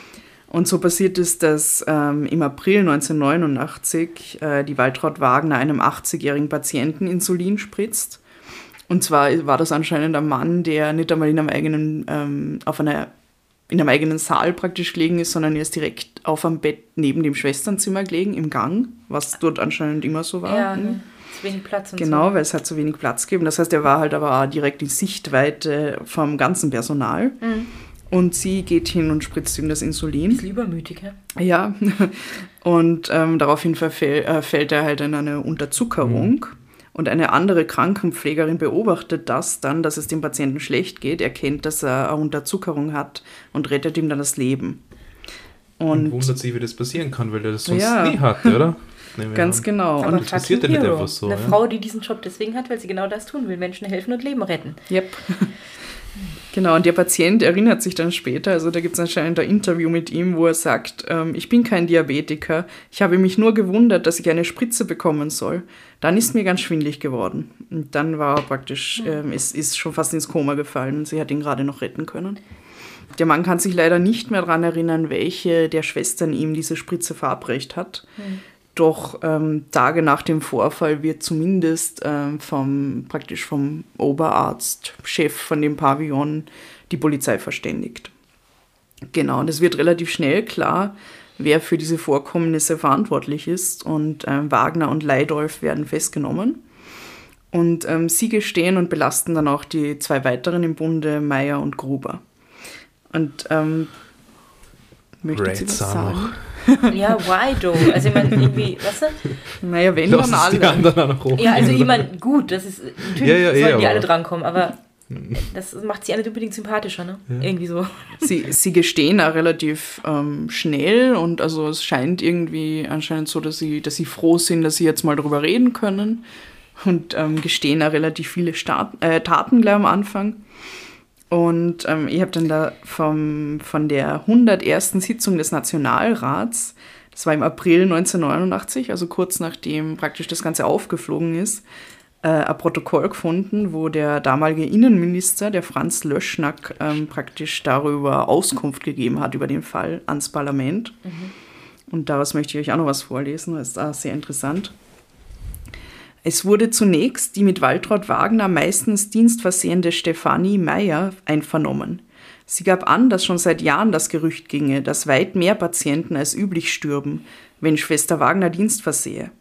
Und so passiert es, dass ähm, im April 1989 äh, die Waltraud Wagner einem 80-jährigen Patienten Insulin spritzt und zwar war das anscheinend ein Mann, der nicht einmal in einem eigenen, ähm, auf einer, in einem eigenen Saal praktisch gelegen ist, sondern er ist direkt auf einem Bett neben dem Schwesternzimmer gelegen, im Gang, was dort anscheinend immer so war. Ja, mhm. zu wenig Platz. Und genau, so. weil es hat zu wenig Platz gegeben. Das heißt, er war halt aber auch direkt in Sichtweite vom ganzen Personal. Mhm. Und sie geht hin und spritzt ihm das Insulin. Ist übermütig, ja? Ja. Und ähm, daraufhin verfäll, äh, fällt er halt in eine Unterzuckerung. Mhm. Und eine andere Krankenpflegerin beobachtet das dann, dass es dem Patienten schlecht geht, erkennt, dass er eine Unterzuckerung hat und rettet ihm dann das Leben. Und, und wundert sich, wie das passieren kann, weil er das sonst ja. nie hatte, oder? Ganz an. genau. Aber und das passiert ja nicht einfach so. Eine ja? Frau, die diesen Job deswegen hat, weil sie genau das tun will, Menschen helfen und Leben retten. Yep. Genau, und der Patient erinnert sich dann später, also da gibt es anscheinend ein Interview mit ihm, wo er sagt, ähm, ich bin kein Diabetiker, ich habe mich nur gewundert, dass ich eine Spritze bekommen soll. Dann ist mir ganz schwindlig geworden. Und dann war er praktisch, ähm, es ist schon fast ins Koma gefallen und sie hat ihn gerade noch retten können. Der Mann kann sich leider nicht mehr daran erinnern, welche der Schwestern ihm diese Spritze verabreicht hat. Mhm. Doch ähm, Tage nach dem Vorfall wird zumindest ähm, vom, praktisch vom Oberarzt, Chef von dem Pavillon, die Polizei verständigt. Genau, und es wird relativ schnell klar, wer für diese Vorkommnisse verantwortlich ist. Und äh, Wagner und Leidolf werden festgenommen. Und ähm, sie gestehen und belasten dann auch die zwei weiteren im Bunde, Meyer und Gruber. Und ähm, möchte sie was sagen? ja, why though? Also ich meine, irgendwie, weißt du? Naja, wenn Lass dann alle. Die anderen auch ja, also ich meine, gut, das ist, natürlich ja, ja, sollen ja, die alle drankommen, aber das macht sie alle unbedingt sympathischer, ne? Ja. Irgendwie so. Sie, sie gestehen auch relativ ähm, schnell und also es scheint irgendwie anscheinend so, dass sie, dass sie froh sind, dass sie jetzt mal darüber reden können und ähm, gestehen auch relativ viele Start, äh, Taten gleich am Anfang. Und ähm, ich habe dann da vom, von der 101. Sitzung des Nationalrats, das war im April 1989, also kurz nachdem praktisch das Ganze aufgeflogen ist, äh, ein Protokoll gefunden, wo der damalige Innenminister, der Franz Löschnack, ähm, praktisch darüber Auskunft gegeben hat, über den Fall ans Parlament. Mhm. Und daraus möchte ich euch auch noch was vorlesen, das ist auch sehr interessant. Es wurde zunächst die mit Waltraud Wagner meistens dienstversehende Stefanie Meyer einvernommen. Sie gab an, dass schon seit Jahren das Gerücht ginge, dass weit mehr Patienten als üblich stürben, wenn Schwester Wagner Dienst versehe.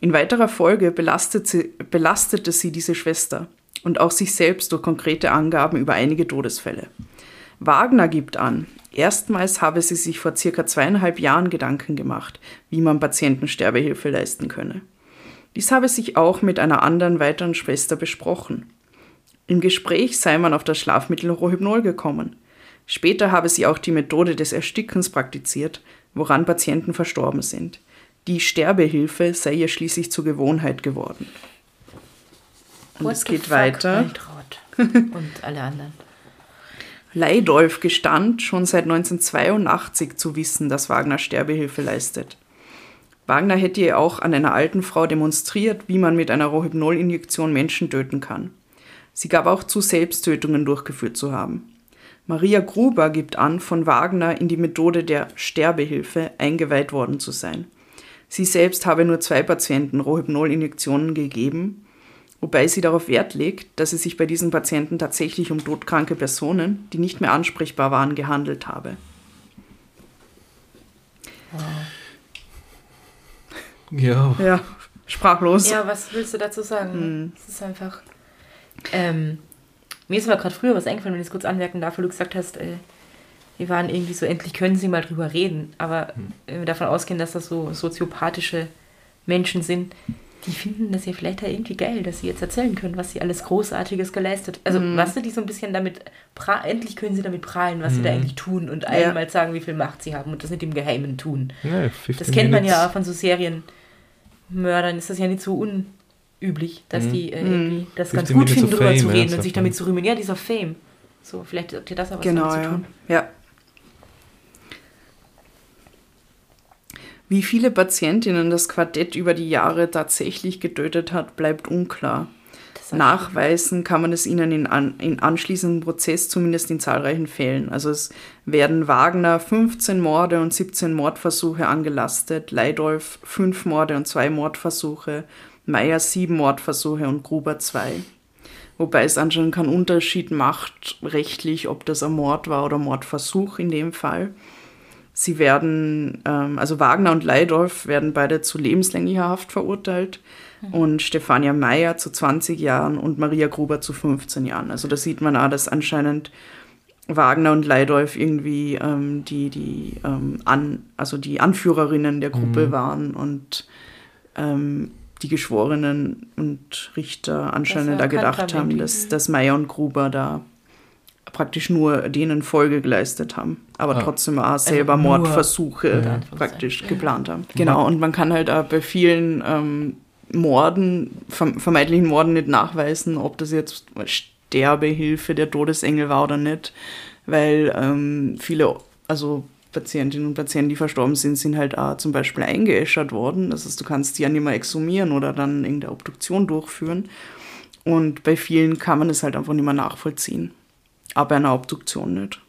In weiterer Folge belastete sie, belastete sie diese Schwester und auch sich selbst durch konkrete Angaben über einige Todesfälle. Wagner gibt an, erstmals habe sie sich vor circa zweieinhalb Jahren Gedanken gemacht, wie man Patienten Sterbehilfe leisten könne. Dies habe sich auch mit einer anderen weiteren Schwester besprochen. Im Gespräch sei man auf das Schlafmittel Rohypnol gekommen. Später habe sie auch die Methode des Erstickens praktiziert, woran Patienten verstorben sind. Die Sterbehilfe sei ihr schließlich zur Gewohnheit geworden. Und What es geht weiter. Und alle anderen. Leidolf gestand, schon seit 1982 zu wissen, dass Wagner Sterbehilfe leistet. Wagner hätte ihr auch an einer alten Frau demonstriert, wie man mit einer Rohypnol-Injektion Menschen töten kann. Sie gab auch zu, Selbsttötungen durchgeführt zu haben. Maria Gruber gibt an, von Wagner in die Methode der Sterbehilfe eingeweiht worden zu sein. Sie selbst habe nur zwei Patienten Rohypnol-Injektionen gegeben, wobei sie darauf Wert legt, dass es sich bei diesen Patienten tatsächlich um todkranke Personen, die nicht mehr ansprechbar waren, gehandelt habe. Wow. Ja. Ja, sprachlos. Ja, was willst du dazu sagen? Mhm. Es ist einfach. Ähm, mir ist aber gerade früher was eingefallen, wenn ich es kurz anmerken darf, weil du gesagt hast, äh, wir waren irgendwie so, endlich können sie mal drüber reden. Aber mhm. wenn wir davon ausgehen, dass das so soziopathische Menschen sind, die finden das ja vielleicht irgendwie geil, dass sie jetzt erzählen können, was sie alles Großartiges geleistet. Also, mhm. weißt du, die so ein bisschen damit, endlich können sie damit prahlen, was mhm. sie da mhm. eigentlich tun und einmal ja. sagen, wie viel Macht sie haben und das nicht im Geheimen tun. Ja, das kennt man ja auch von so Serien Mördern ist das ja nicht so unüblich, dass mhm. die äh, irgendwie das ganz gut finden, drüber zu reden und sich damit zu rühmen. Ja, dieser Fame. So, vielleicht hat dir das aber was genau, damit zu tun. Ja. ja. Wie viele Patientinnen das Quartett über die Jahre tatsächlich getötet hat, bleibt unklar. Nachweisen kann man es ihnen in, an, in anschließendem Prozess zumindest in zahlreichen Fällen. Also es werden Wagner 15 Morde und 17 Mordversuche angelastet, Leidolf 5 Morde und 2 Mordversuche, Meyer 7 Mordversuche und Gruber 2. Wobei es anscheinend keinen Unterschied macht rechtlich, ob das ein Mord war oder Mordversuch in dem Fall. Sie werden, ähm, also Wagner und Leidolf werden beide zu lebenslänglicher Haft verurteilt und Stefania Meyer zu 20 Jahren und Maria Gruber zu 15 Jahren. Also da sieht man auch, dass anscheinend Wagner und Leidolf irgendwie ähm, die, die, ähm, an, also die Anführerinnen der Gruppe mhm. waren und ähm, die Geschworenen und Richter anscheinend da gedacht haben, dass, dass Meyer und Gruber da praktisch nur denen Folge geleistet haben, aber ah. trotzdem auch also selber also Mordversuche praktisch geplant haben. Genau, und man kann halt auch bei vielen ähm, Morden, vermeintlichen Morden nicht nachweisen, ob das jetzt Sterbehilfe der Todesengel war oder nicht, weil ähm, viele, also Patientinnen und Patienten, die verstorben sind, sind halt auch zum Beispiel eingeäschert worden. Das heißt, du kannst die ja nicht mehr exhumieren oder dann irgendeine Obduktion durchführen. Und bei vielen kann man es halt einfach nicht mehr nachvollziehen. Aber bei einer Obduktion nicht.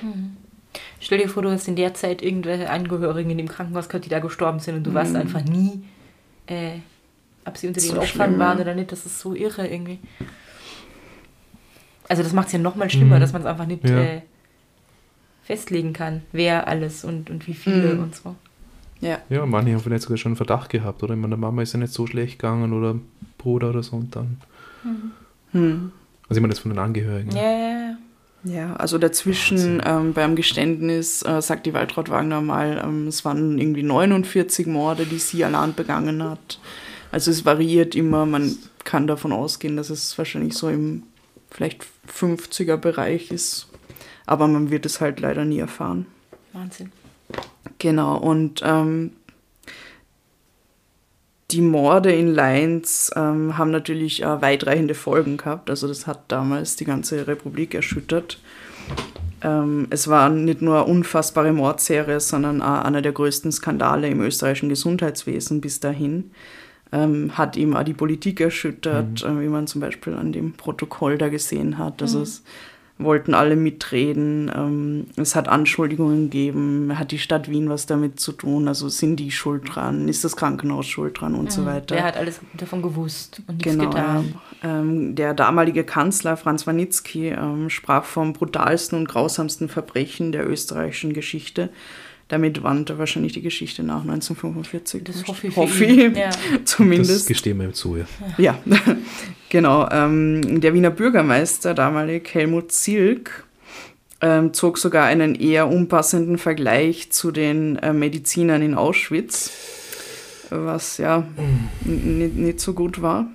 Hm. Stell dir vor, du hast in der Zeit irgendwelche Angehörigen in dem Krankenhaus gehabt, die da gestorben sind und du hm. warst einfach nie äh, ob sie unter den so Opfern schlimm, waren oder nicht, das ist so irre irgendwie. Also das macht es ja noch mal schlimmer, mhm. dass man es einfach nicht, ja. äh, festlegen kann, wer alles und, und wie viele mhm. und so. Ja. Ja, manche haben vielleicht sogar schon einen Verdacht gehabt, oder? Ich meine, der Mama ist ja nicht so schlecht gegangen oder Bruder oder so und dann. Mhm. Hm. Also ich meine das von den Angehörigen. Ja, ja, ja. Ja, also dazwischen ähm, beim Geständnis äh, sagt die Waltraud Wagner mal, ähm, es waren irgendwie 49 Morde, die sie allein begangen hat. Also es variiert immer, man kann davon ausgehen, dass es wahrscheinlich so im vielleicht 50er Bereich ist. Aber man wird es halt leider nie erfahren. Wahnsinn. Genau, und ähm, die Morde in Lines ähm, haben natürlich äh, weitreichende Folgen gehabt. Also das hat damals die ganze Republik erschüttert. Ähm, es war nicht nur eine unfassbare Mordserie, sondern auch einer der größten Skandale im österreichischen Gesundheitswesen bis dahin. Ähm, hat ihm auch die Politik erschüttert, mhm. äh, wie man zum Beispiel an dem Protokoll da gesehen hat. Also mhm. es wollten alle mitreden. Ähm, es hat Anschuldigungen gegeben. Hat die Stadt Wien was damit zu tun? Also sind die schuld dran? Ist das Krankenhaus schuld dran und mhm. so weiter? Wer hat alles davon gewusst und nichts genau, getan? Ähm, der damalige Kanzler Franz Wanitzki ähm, sprach vom brutalsten und grausamsten Verbrechen der österreichischen Geschichte damit wandte wahrscheinlich die Geschichte nach 1945. Das hoffe ich. Hoffe ich ja. zumindest. Das gestehen wir ihm zu, ja. Ja, genau. Ähm, der Wiener Bürgermeister, damalig Helmut Zilk, ähm, zog sogar einen eher unpassenden Vergleich zu den äh, Medizinern in Auschwitz, was ja nicht so gut war.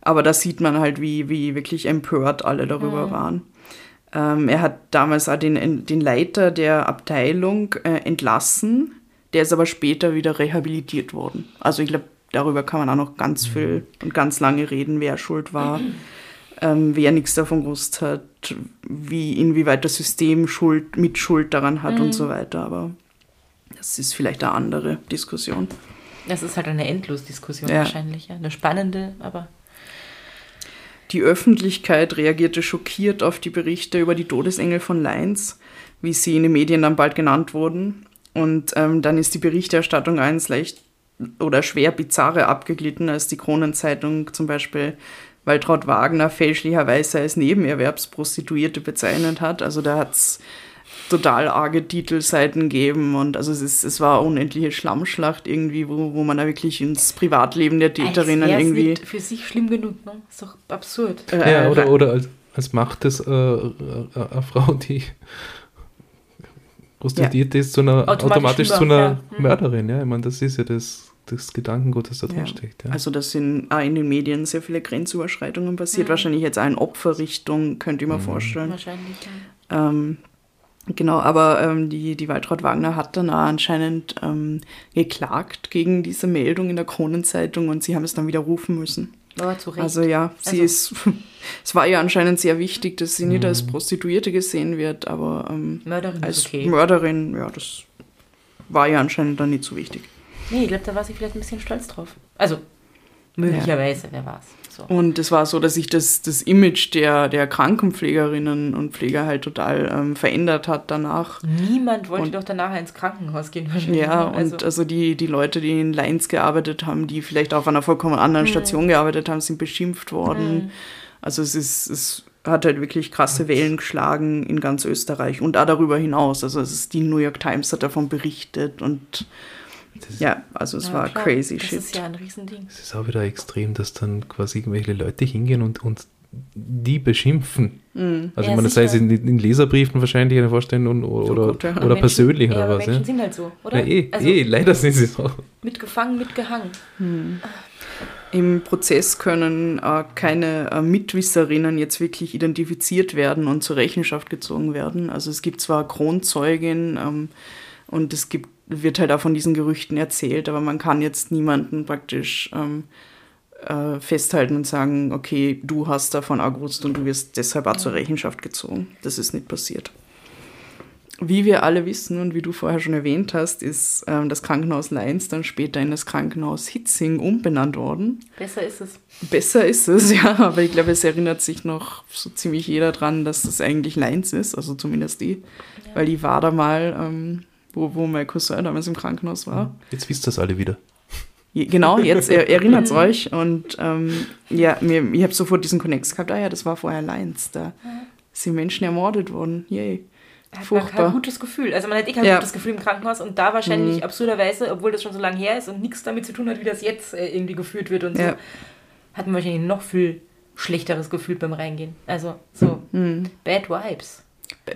Aber da sieht man halt, wie, wie wirklich empört alle darüber mhm. waren. Ähm, er hat damals auch den, den Leiter der Abteilung äh, entlassen, der ist aber später wieder rehabilitiert worden. Also ich glaube, darüber kann man auch noch ganz mhm. viel und ganz lange reden, wer schuld war, ähm, wer nichts davon gewusst hat, wie, inwieweit das System Schuld, mit Schuld daran hat mhm. und so weiter. Aber das ist vielleicht eine andere Diskussion. Das ist halt eine Endlosdiskussion ja. wahrscheinlich, ja. Eine spannende, aber die Öffentlichkeit reagierte schockiert auf die Berichte über die Todesengel von Leins, wie sie in den Medien dann bald genannt wurden. Und ähm, dann ist die Berichterstattung eins leicht oder schwer bizarre abgeglitten, als die Kronenzeitung zum Beispiel Waltraud Wagner fälschlicherweise als Nebenerwerbsprostituierte bezeichnet hat. Also da hat es total arge Titelseiten geben und also es, ist, es war eine unendliche Schlammschlacht irgendwie, wo, wo man da wirklich ins Privatleben der Täterinnen als irgendwie. Nicht für sich schlimm genug, ne? Ist doch absurd. Äh, ja, oder, oder als, als macht es äh, äh, eine Frau, die prostituiert ja. ist, zu einer, automatisch, automatisch zu einer ja. Hm. Mörderin, ja. Ich meine, das ist ja das, das Gedankengut, das da drin ja. steckt. Ja. Also das sind auch in den Medien sehr viele Grenzüberschreitungen passiert. Mhm. Wahrscheinlich jetzt auch in Opferrichtung, könnte ich mir mhm. vorstellen. Wahrscheinlich, ja. Ähm, Genau, aber ähm, die, die Waltraud Wagner hat dann auch anscheinend ähm, geklagt gegen diese Meldung in der Kronenzeitung und sie haben es dann widerrufen müssen. Aber zu Recht. Also ja, sie also. ist, es war ihr anscheinend sehr wichtig, dass sie nicht mhm. als Prostituierte gesehen wird, aber ähm, Mörderin als okay. Mörderin, ja, das war ihr anscheinend dann nicht so wichtig. Nee, ich glaube, da war sie vielleicht ein bisschen stolz drauf. Also, möglicherweise, ja. wer war's. So. Und es war so, dass sich das, das Image der, der Krankenpflegerinnen und Pfleger halt total ähm, verändert hat danach. Niemand wollte und, doch danach ins Krankenhaus gehen wahrscheinlich. Ja, ne? also. und also die, die Leute, die in Lines gearbeitet haben, die vielleicht auf einer vollkommen anderen hm. Station gearbeitet haben, sind beschimpft worden. Hm. Also es ist, es hat halt wirklich krasse Wellen geschlagen in ganz Österreich und auch darüber hinaus. Also es ist, die New York Times hat davon berichtet und ja, also es ja, war klar. crazy das shit. Das ist ja ein Riesending. Es ist auch wieder extrem, dass dann quasi irgendwelche Leute hingehen und, und die beschimpfen. Mhm. Also ja, man, das heißt in, in Leserbriefen wahrscheinlich eine Vorstellung und, oder, gut, ja. oder Menschen, persönlich oder was. Menschen ja. sind halt so, oder? Ja, eh, also, eh, leider sind sie so. Mitgefangen, mitgehangen. Mhm. Im Prozess können äh, keine äh, Mitwisserinnen jetzt wirklich identifiziert werden und zur Rechenschaft gezogen werden. Also es gibt zwar Kronzeugin ähm, und es gibt wird halt auch von diesen Gerüchten erzählt, aber man kann jetzt niemanden praktisch ähm, äh, festhalten und sagen, okay, du hast davon gewusst und du wirst deshalb auch zur Rechenschaft gezogen. Das ist nicht passiert. Wie wir alle wissen und wie du vorher schon erwähnt hast, ist ähm, das Krankenhaus Leins dann später in das Krankenhaus Hitzing umbenannt worden. Besser ist es. Besser ist es, ja, aber ich glaube, es erinnert sich noch so ziemlich jeder dran, dass das eigentlich Leins ist, also zumindest die, ja. weil die war da mal ähm, wo, wo mein Cousin damals im Krankenhaus war. Jetzt wisst ihr das alle wieder. Genau, jetzt erinnert es euch. Und ähm, ja, mir, ich habe sofort diesen Connex gehabt. Ah ja, das war vorher Lions. Da sind Menschen ermordet worden. Yay. hat man kein gutes Gefühl. Also man hat eh kein ja. gutes Gefühl im Krankenhaus und da wahrscheinlich mhm. absurderweise, obwohl das schon so lange her ist und nichts damit zu tun hat, wie das jetzt äh, irgendwie geführt wird und ja. so, hat man wahrscheinlich noch viel schlechteres Gefühl beim Reingehen. Also so mhm. Bad Vibes.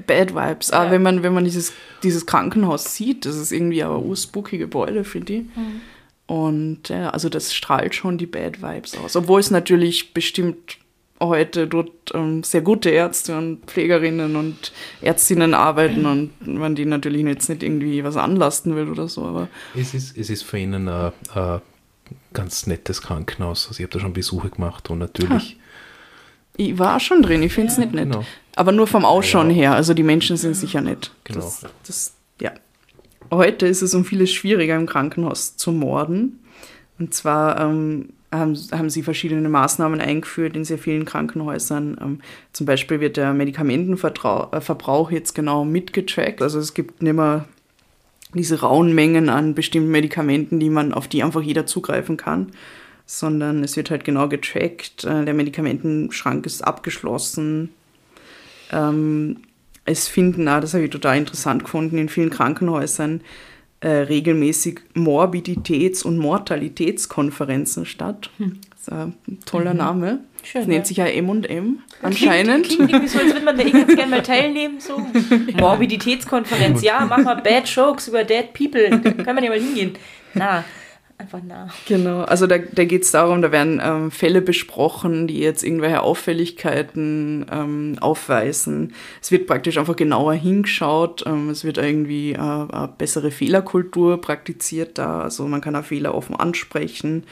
Bad Vibes. Ah, ja. Aber wenn man, wenn man dieses, dieses Krankenhaus sieht, das ist irgendwie aber ein spooky Gebäude, finde ich. Mhm. Und ja, also das strahlt schon die Bad Vibes aus. Obwohl es natürlich bestimmt heute dort ähm, sehr gute Ärzte und Pflegerinnen und Ärztinnen arbeiten und man die natürlich jetzt nicht irgendwie was anlasten will oder so. Aber es, ist, es ist für ihnen ein, ein ganz nettes Krankenhaus. Also ich habe da schon Besuche gemacht und natürlich. Ha. Ich war schon drin, ich finde es ja, nicht nett. Genau. Aber nur vom Ausschauen ja. her, also die Menschen sind sicher nett. Genau. Das, das, ja. Heute ist es um vieles schwieriger im Krankenhaus zu morden. Und zwar ähm, haben, haben sie verschiedene Maßnahmen eingeführt in sehr vielen Krankenhäusern. Ähm, zum Beispiel wird der Medikamentenverbrauch äh, jetzt genau mitgetrackt. Also es gibt nicht mehr diese rauen Mengen an bestimmten Medikamenten, die man, auf die einfach jeder zugreifen kann, sondern es wird halt genau getrackt. Äh, der Medikamentenschrank ist abgeschlossen. Ähm, es finden, auch, das habe ich total interessant gefunden, in vielen Krankenhäusern äh, regelmäßig Morbiditäts- und Mortalitätskonferenzen statt. Hm. Das ist ein toller mhm. Name. Schön, das nennt sich ja M&M anscheinend. Klingt, klingt so, als würde man da irgendwie gerne mal teilnehmen. So. Morbiditätskonferenz, ja, mach mal Bad Jokes über Dead People. Kann man ja mal hingehen. Na, einfach nah. Genau, also da, da geht es darum, da werden ähm, Fälle besprochen, die jetzt irgendwelche Auffälligkeiten ähm, aufweisen. Es wird praktisch einfach genauer hingeschaut, ähm, es wird irgendwie äh, eine bessere Fehlerkultur praktiziert da, also man kann auch Fehler offen ansprechen.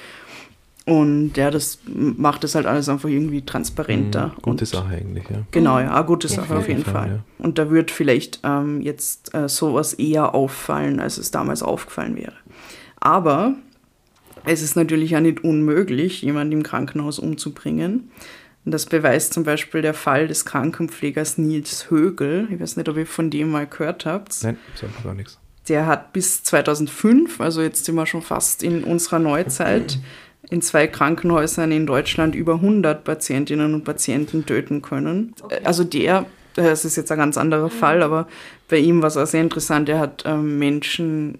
Und ja, das macht es halt alles einfach irgendwie transparenter. Mhm, gute Sache eigentlich, ja. Genau, ja, gute Sache auf jeden Fall. Fall. Ja. Und da wird vielleicht ähm, jetzt äh, sowas eher auffallen, als es damals aufgefallen wäre. Aber es ist natürlich ja nicht unmöglich, jemanden im Krankenhaus umzubringen. Und das beweist zum Beispiel der Fall des Krankenpflegers Nils Högel. Ich weiß nicht, ob ihr von dem mal gehört habt. Nein, sagt gar nichts. Der hat bis 2005, also jetzt sind wir schon fast in unserer Neuzeit, in zwei Krankenhäusern in Deutschland über 100 Patientinnen und Patienten töten können. Also der das ist jetzt ein ganz anderer Fall, aber bei ihm war es auch sehr interessant. Er hat ähm, Menschen,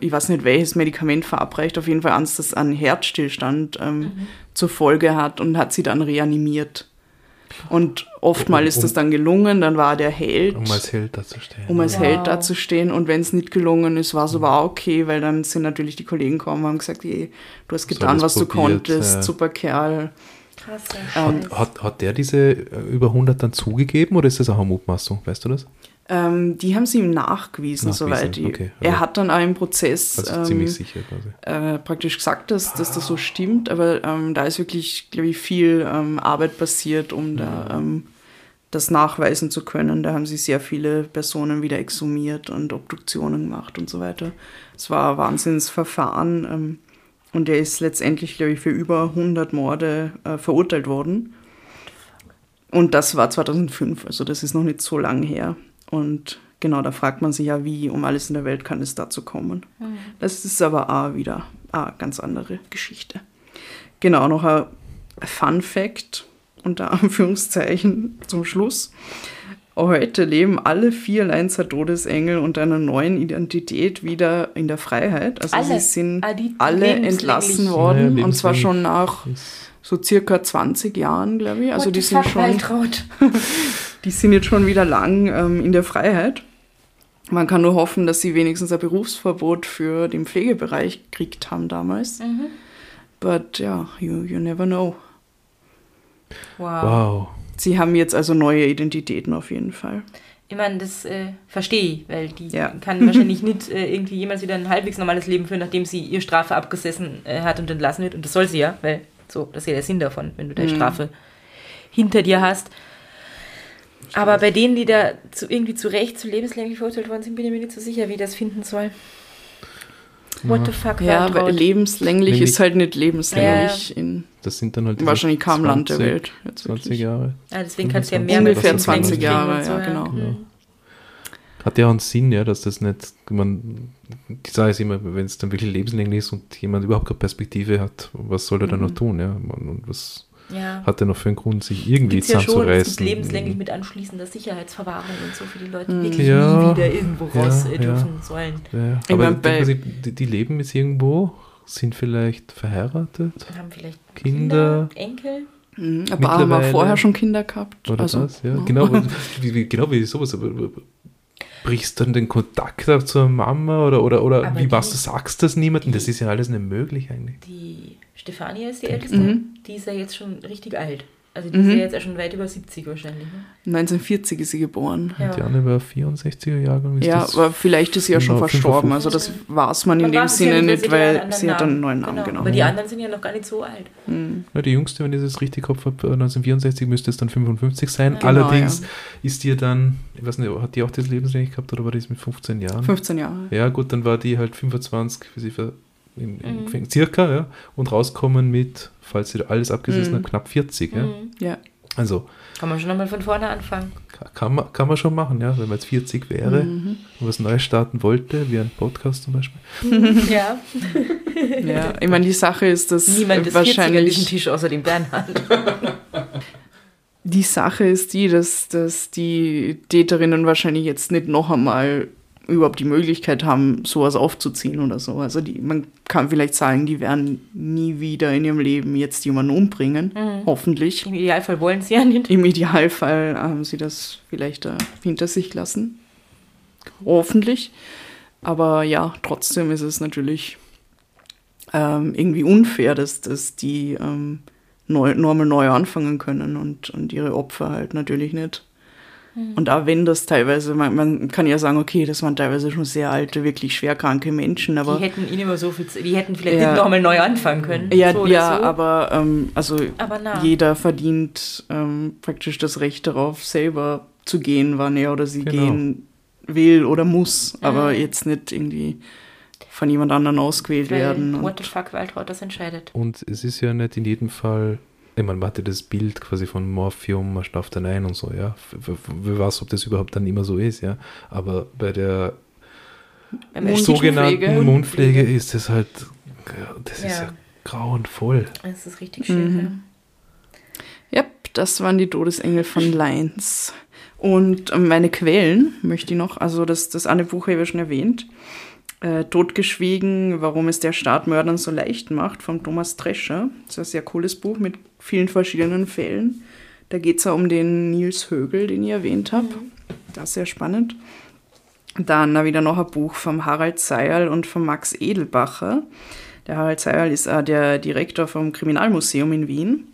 ich weiß nicht welches Medikament verabreicht, auf jeden Fall eins, das einen Herzstillstand ähm, mhm. zur Folge hat und hat sie dann reanimiert. Und oftmals um, ist das dann gelungen, dann war der Held. Um als Held dazustehen. Um als wow. Held dazustehen. Und wenn es nicht gelungen ist, war es aber auch okay, weil dann sind natürlich die Kollegen gekommen und haben gesagt, hey, du hast getan, was probiert, du konntest, ja. super Kerl. Krass. Ähm, hat, hat der diese äh, über 100 dann zugegeben oder ist das auch eine Mutmaßung? Weißt du das? Ähm, die haben sie ihm nachgewiesen, nachgewiesen. soweit. Okay. Also er hat dann auch im Prozess also ähm, sicher. Äh, praktisch gesagt, dass, dass das so stimmt, aber ähm, da ist wirklich, glaube ich, viel ähm, Arbeit passiert, um da ähm, das nachweisen zu können. Da haben sie sehr viele Personen wieder exhumiert und Obduktionen gemacht und so weiter. Es war ein Wahnsinnsverfahren. Ähm, und er ist letztendlich, glaube ich, für über 100 Morde äh, verurteilt worden. Und das war 2005, also das ist noch nicht so lang her. Und genau, da fragt man sich ja, wie um alles in der Welt kann es dazu kommen. Mhm. Das ist aber auch wieder eine ganz andere Geschichte. Genau, noch ein Fun Fact unter Anführungszeichen zum Schluss. Heute leben alle vier Leinzer Todesengel unter einer neuen Identität wieder in der Freiheit. Also alle. sie sind ah, alle entlassen worden ja, und zwar schon nach so circa 20 Jahren, glaube ich. Also die sind schon, die sind jetzt schon wieder lang ähm, in der Freiheit. Man kann nur hoffen, dass sie wenigstens ein Berufsverbot für den Pflegebereich gekriegt haben damals. Mhm. But ja, yeah, you, you never know. Wow. wow. Sie haben jetzt also neue Identitäten auf jeden Fall. Ich meine, das äh, verstehe ich, weil die ja. kann wahrscheinlich nicht äh, irgendwie jemals wieder ein halbwegs normales Leben führen, nachdem sie ihre Strafe abgesessen äh, hat und entlassen wird. Und das soll sie ja, weil so, das ist ja der Sinn davon, wenn du deine mhm. Strafe hinter dir hast. Aber bei denen, die da zu, irgendwie zu Recht zu lebenslänglich verurteilt worden sind, bin ich mir nicht so sicher, wie ich das finden soll. What the fuck? Ja, aber lebenslänglich ist halt nicht lebenslänglich ja. in das sind dann halt wahrscheinlich kaum Land der Welt. 20 Jahre. Ja, deswegen kannst du ja mehr Ungefähr 20 Jahre, ja, genau. genau. Hat ja auch einen Sinn, ja, dass das nicht, man, ich sage es immer, wenn es dann wirklich lebenslänglich ist und jemand überhaupt keine Perspektive hat, was soll er dann mhm. noch tun, ja, und was, Ja. hat er noch für einen Grund, sich irgendwie Gibt's ja schon, es gibt zusammenzureißen. lebenslänglich mit anschließender Sicherheitsverwahrung und so für die Leute, die Mhm. wirklich Ja, nie wieder irgendwo raus ja, äh, ja. dürfen sollen. Aber mein, bei- denken Sie, die, die leben jetzt irgendwo, sind vielleicht verheiratet haben vielleicht Kinder Enkel. Mhm, aber haben wir vorher schon Kinder gehabt. oder also, das? Ja, genau, wie, wie, genau wie sowas. Aber brichst dann den Kontakt ab zur Mama oder, oder, oder Aber wie machst die- du, sagst das niemandem? Das ist ja alles nicht möglich eigentlich. Die Stefania ist die älteste. Mhm. Die ist ja jetzt schon richtig alt. Also die Mhm. ist ja jetzt auch schon weit über 70 wahrscheinlich. Ne? 1940 ist sie geboren. Ja. Die andere war 64er Jahrgang. Ist Ja, das aber vielleicht ist sie ja schon genau, verstorben. Also das 55. weiß man in Man dem ja Sinne weil nicht, sie weil sie hat einen Namen. neuen Namen, genau. Aber die anderen sind ja noch gar nicht so alt. Mhm. Ja, die jüngste, wenn ich das richtig Kopf habe, 1964 müsste es dann 55 sein. Genau, Allerdings ja. ist die dann, ich weiß nicht, hat die auch das Lebensrecht gehabt oder war das mit 15 Jahren? 15 Jahre. Ja, gut, dann war die halt 25, wie sie ver- im, im Mhm. Gefängnis, circa, ja, und rauskommen mit, falls sie da alles abgesessen Mhm. hat, knapp 40. Ja. Mhm. Ja. Also Kann man schon nochmal von vorne anfangen. ka- kann man, kann man schon machen, ja, wenn man jetzt 40 wäre Mhm. und was Neues starten wollte, wie ein Podcast zum Beispiel. ja. ja. Ich meine, die Sache ist, dass Niemand ist 40 an diesem wahrscheinlich Tisch außer dem Bernhard. die Sache ist die, dass, dass die Täterinnen wahrscheinlich jetzt nicht noch einmal überhaupt die Möglichkeit haben, sowas aufzuziehen oder so. Also die, man kann vielleicht sagen, die werden nie wieder in ihrem Leben jetzt jemanden umbringen. Mhm. Hoffentlich. Im Idealfall wollen sie ja nicht. Im Idealfall haben sie das vielleicht äh, hinter sich lassen. Hoffentlich. Aber ja, trotzdem ist es natürlich ähm, irgendwie unfair, dass, dass die ähm, neu, normal neu anfangen können und, und ihre Opfer halt natürlich nicht. Und auch wenn das teilweise, man, man kann ja sagen, okay, das waren teilweise schon sehr alte, wirklich schwerkranke Menschen, aber Die hätten ihnen immer so viel, die hätten vielleicht Ja. nicht nochmal neu anfangen können. ja, so ja, so. aber ähm, also Aber jeder verdient ähm, praktisch das Recht darauf, selber zu gehen, wann er oder sie Genau. gehen will oder muss, aber Mhm. jetzt nicht irgendwie von jemand anderem ausgewählt Weil, werden. what Und, the fuck, Waltraud das entscheidet. Und es ist ja nicht in jedem Fall, ich meine, man hatte das Bild quasi von Morphium, man schlaft dann ein und so, ja. Wer weiß, ob das überhaupt dann immer so ist, ja. Aber bei der sogenannten Mundpflege ist es halt, ja, das ist Ja. ja grauenvoll. Das ist richtig schön. Mhm. ja, das waren die Todesengel von Lions. Und ähm, meine Quellen möchte ich noch, also das, das eine Buch habe ich ja schon erwähnt. Äh, Totgeschwiegen, warum es der Staat Mördern so leicht macht, von Thomas Drescher. Das ist ein sehr cooles Buch mit vielen verschiedenen Fällen. Da geht es ja um den Nils Högel, den ich erwähnt habe. Das ist sehr spannend. Dann wieder noch ein Buch vom Harald Seierl und von Max Edelbacher. Der Harald Seierl ist äh, der Direktor vom Kriminalmuseum in Wien.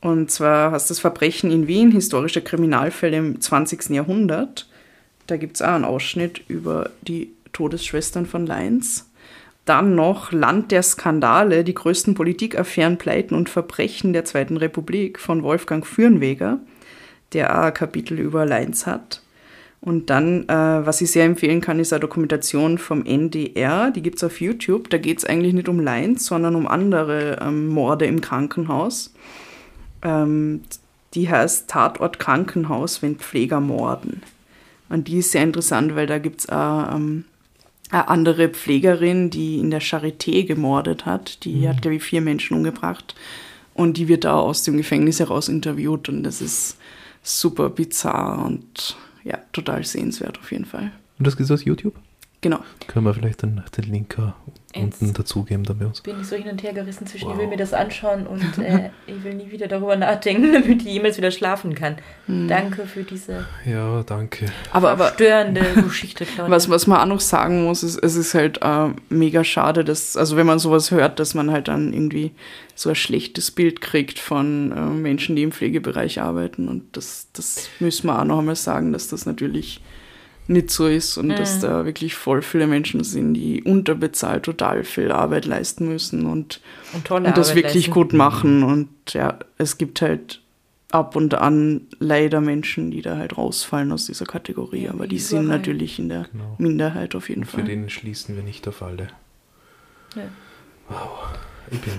Und zwar heißt das Verbrechen in Wien, historische Kriminalfälle im 20. Jahrhundert. Da gibt es auch einen Ausschnitt über die Todesschwestern von Leins. Dann noch Land der Skandale, die größten Politikaffären, Pleiten und Verbrechen der Zweiten Republik von Wolfgang Fürnweger, der auch ein Kapitel über Leins hat. Und dann, äh, was ich sehr empfehlen kann, ist eine Dokumentation vom NDR, die gibt es auf YouTube. Da geht es eigentlich nicht um Leins, sondern um andere ähm, Morde im Krankenhaus. Ähm, die heißt Tatort Krankenhaus, wenn Pfleger morden. Und die ist sehr interessant, weil da gibt es auch ähm, eine andere Pflegerin, die in der Charité gemordet hat. Die hat, glaube ich, vier Menschen umgebracht. Und die wird da aus dem Gefängnis heraus interviewt. Und das ist super bizarr und ja, total sehenswert auf jeden Fall. Und das geht aus YouTube? Genau. Können wir vielleicht dann den Link Jetzt. unten dazugeben dann bei uns. Bin ich so hin und her gerissen zwischen, ich Wow. will mir das anschauen und äh, ich will nie wieder darüber nachdenken, damit ich jemals wieder schlafen kann. Danke für diese Ja, danke. Aber, aber verstörende Geschichte, Claudia. was, was man auch noch sagen muss, ist, es ist halt äh, mega schade, dass, also wenn man sowas hört, dass man halt dann irgendwie so ein schlechtes Bild kriegt von äh, Menschen, die im Pflegebereich arbeiten. Und das, das müssen wir auch noch einmal sagen, dass das natürlich nicht so ist und dass da wirklich voll viele Menschen sind, die unterbezahlt total viel Arbeit leisten müssen und, und tolle und das Arbeit wirklich leisten. gut machen. Und ja, es gibt halt ab und an leider Menschen, die da halt rausfallen aus dieser Kategorie, Ja, aber die sind überall. natürlich in der Genau. Minderheit auf jeden Und für Fall. den schließen wir nicht auf alle. Ja. Wow, ich bin,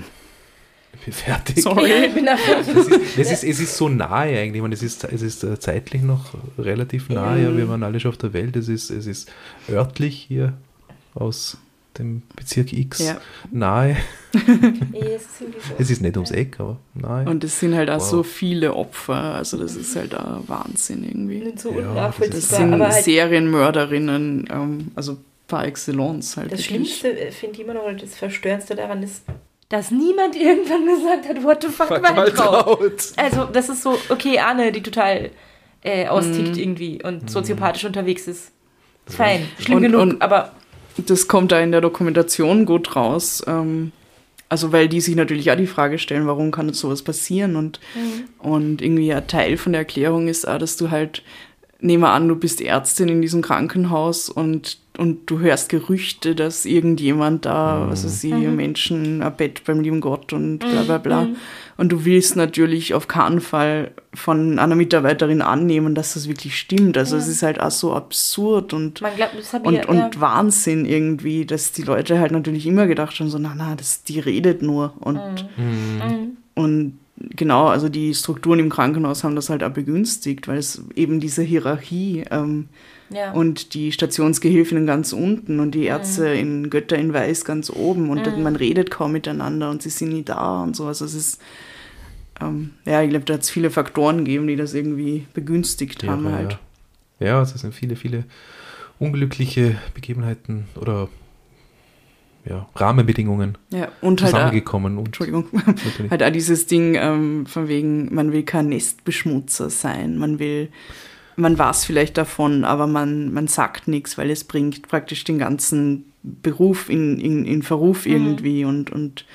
ich bin fertig. Sorry. Ja, ich bin da fertig. Es ist, es, ist, es ist so nahe eigentlich. Ich meine, es ist, es ist äh, zeitlich noch relativ nahe. Ja, wir waren alle schon auf der Welt. Es ist, es ist örtlich hier aus dem Bezirk X Ja. nahe. es, ist nicht ums Eck, aber nahe. Und es sind halt auch Wow. so viele Opfer. Also das ist halt auch Wahnsinn irgendwie. Nicht so Ja, das Das sind aber halt Serienmörderinnen, ähm, also par excellence halt. Das wirklich. Schlimmste äh, finde ich immer noch, oder das Verstörendste daran ist, dass niemand irgendwann gesagt hat, what the fuck, Weintraub. Also, das ist so, okay, Arne, die total äh, austickt Mhm. irgendwie und soziopathisch unterwegs ist. Ist fein, schlimm Und- genug, und- aber Das kommt da in der Dokumentation gut raus. Ähm, also weil die sich natürlich auch die Frage stellen, warum kann jetzt sowas passieren? Und, und irgendwie ein Teil von der Erklärung ist auch, dass du halt, nehmen wir an, du bist Ärztin in diesem Krankenhaus und, und du hörst Gerüchte, dass irgendjemand da, was weiß ich, Menschen ein Bett beim lieben Gott und bla bla bla. Und du willst natürlich auf keinen Fall von einer Mitarbeiterin annehmen, dass das wirklich stimmt. Also es ist halt auch so absurd und man glaubt, und, ich ja, und ja. Wahnsinn irgendwie, dass die Leute halt natürlich immer gedacht haben, so, na, na, das, die redet nur. Und, Mhm. und genau, also die Strukturen im Krankenhaus haben das halt auch begünstigt, weil es eben diese Hierarchie ähm, ja. und die Stationsgehilfinnen ganz unten und die Ärzte Mhm. in Götter in Weiß ganz oben und man redet kaum miteinander und sie sind nie da und so. Also es ist, ähm, ja, ich glaube, da hat es viele Faktoren gegeben, die das irgendwie begünstigt haben Ja, halt. Ja. ja, also es sind viele, viele unglückliche Begebenheiten oder ja, Rahmenbedingungen Ja, und halt auch, zusammengekommen. Und Entschuldigung. Halt auch dieses Ding ähm, von wegen, man will kein Nestbeschmutzer sein, man will, man weiß vielleicht davon, aber man, man sagt nichts, weil es bringt praktisch den ganzen Beruf in, in, in Verruf irgendwie und, und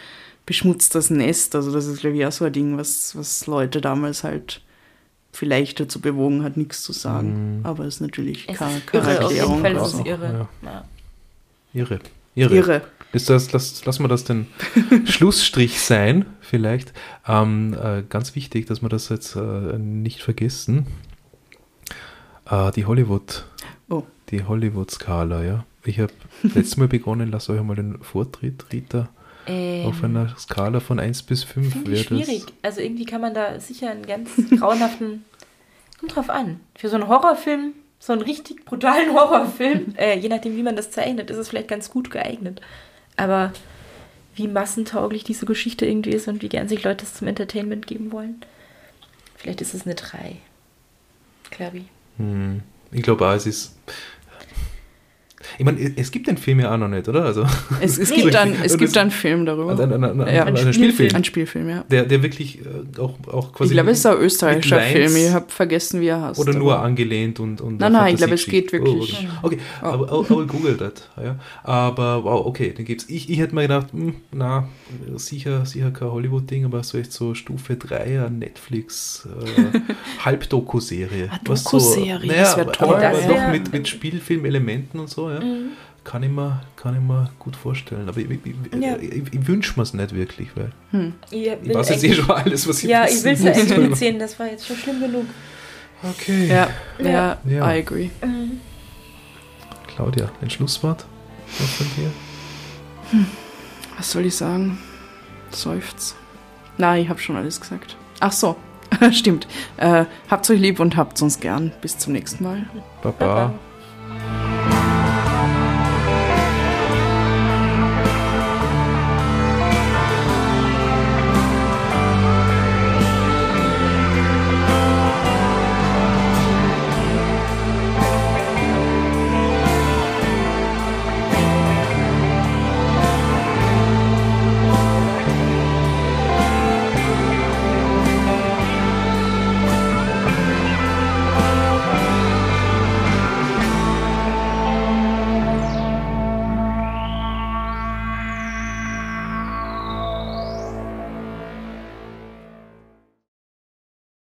beschmutzt das Nest. Also das ist, glaube ich, auch so ein Ding, was, was Leute damals halt vielleicht dazu bewogen hat, nichts zu sagen. Aber es ist natürlich keine, irre, auf jeden Erklärung. Fall ist es irre. Ja. Irre. Irre. Irre. Ist das, lass, lassen wir das den Schlussstrich sein, vielleicht. Ähm, äh, ganz wichtig, dass wir das jetzt äh, nicht vergessen. Äh, die Hollywood, Oh. die Hollywood-Skala, ja. Ich habe letztes Mal begonnen, lass euch mal den Vortritt, Rita, Ähm, auf einer Skala von 1 bis 5 Finde ich wäre schwierig. Also irgendwie kann man da sicher einen ganz grauenhaften. Kommt drauf an. Für so einen Horrorfilm, so einen richtig brutalen Horrorfilm, äh, je nachdem, wie man das zeichnet, ist es vielleicht ganz gut geeignet. Aber wie massentauglich diese Geschichte irgendwie ist und wie gern sich Leute es zum Entertainment geben wollen, vielleicht ist es eine 3. Glaube ich. Hm, ich glaube es ist. Ich meine, es gibt den Film ja auch noch nicht, oder? Also, Es, es gibt dann, es gibt das- einen Film darüber. ein, ein, ein, Ja. ein, Ein Spielfilm. Ein Spielfilm, ja. der, der wirklich äh, auch, auch quasi. Ich glaube, es ist ein österreichischer Film. Ich habe vergessen, wie er heißt. Oder nur aber- angelehnt und. und Nein, nein, ich glaube, es geht wirklich. Oh, okay, okay. aber I, I will google that. Ja. Aber wow, okay, den gibt's. Ich, ich hätte mir gedacht, hm, na, sicher, sicher kein Hollywood-Ding, aber so echt so Stufe 3 an Netflix äh, Halbdoku-Serie. Ah, Was Doku-Serie, naja, das wär aber- toll, Aber ja. doch mit, mit Spielfilmelementen und so, ja. Mhm. Kann ich, mir, kann ich mir gut vorstellen. Aber ich, ich, Ja. ich, ich wünsche mir es nicht wirklich, weil Ich, ich weiß jetzt eh schon alles, was ich Ja, ich will es ja echt nicht das war jetzt schon schlimm genug. Okay. Ja, ja, Ja. I agree. Claudia, ein Schlusswort von dir? Was soll ich sagen? Seufz. Nein, ich habe schon alles gesagt. Ach so, stimmt. Äh, habt euch lieb und habt uns gern. Bis zum nächsten Mal. Baba. Baba.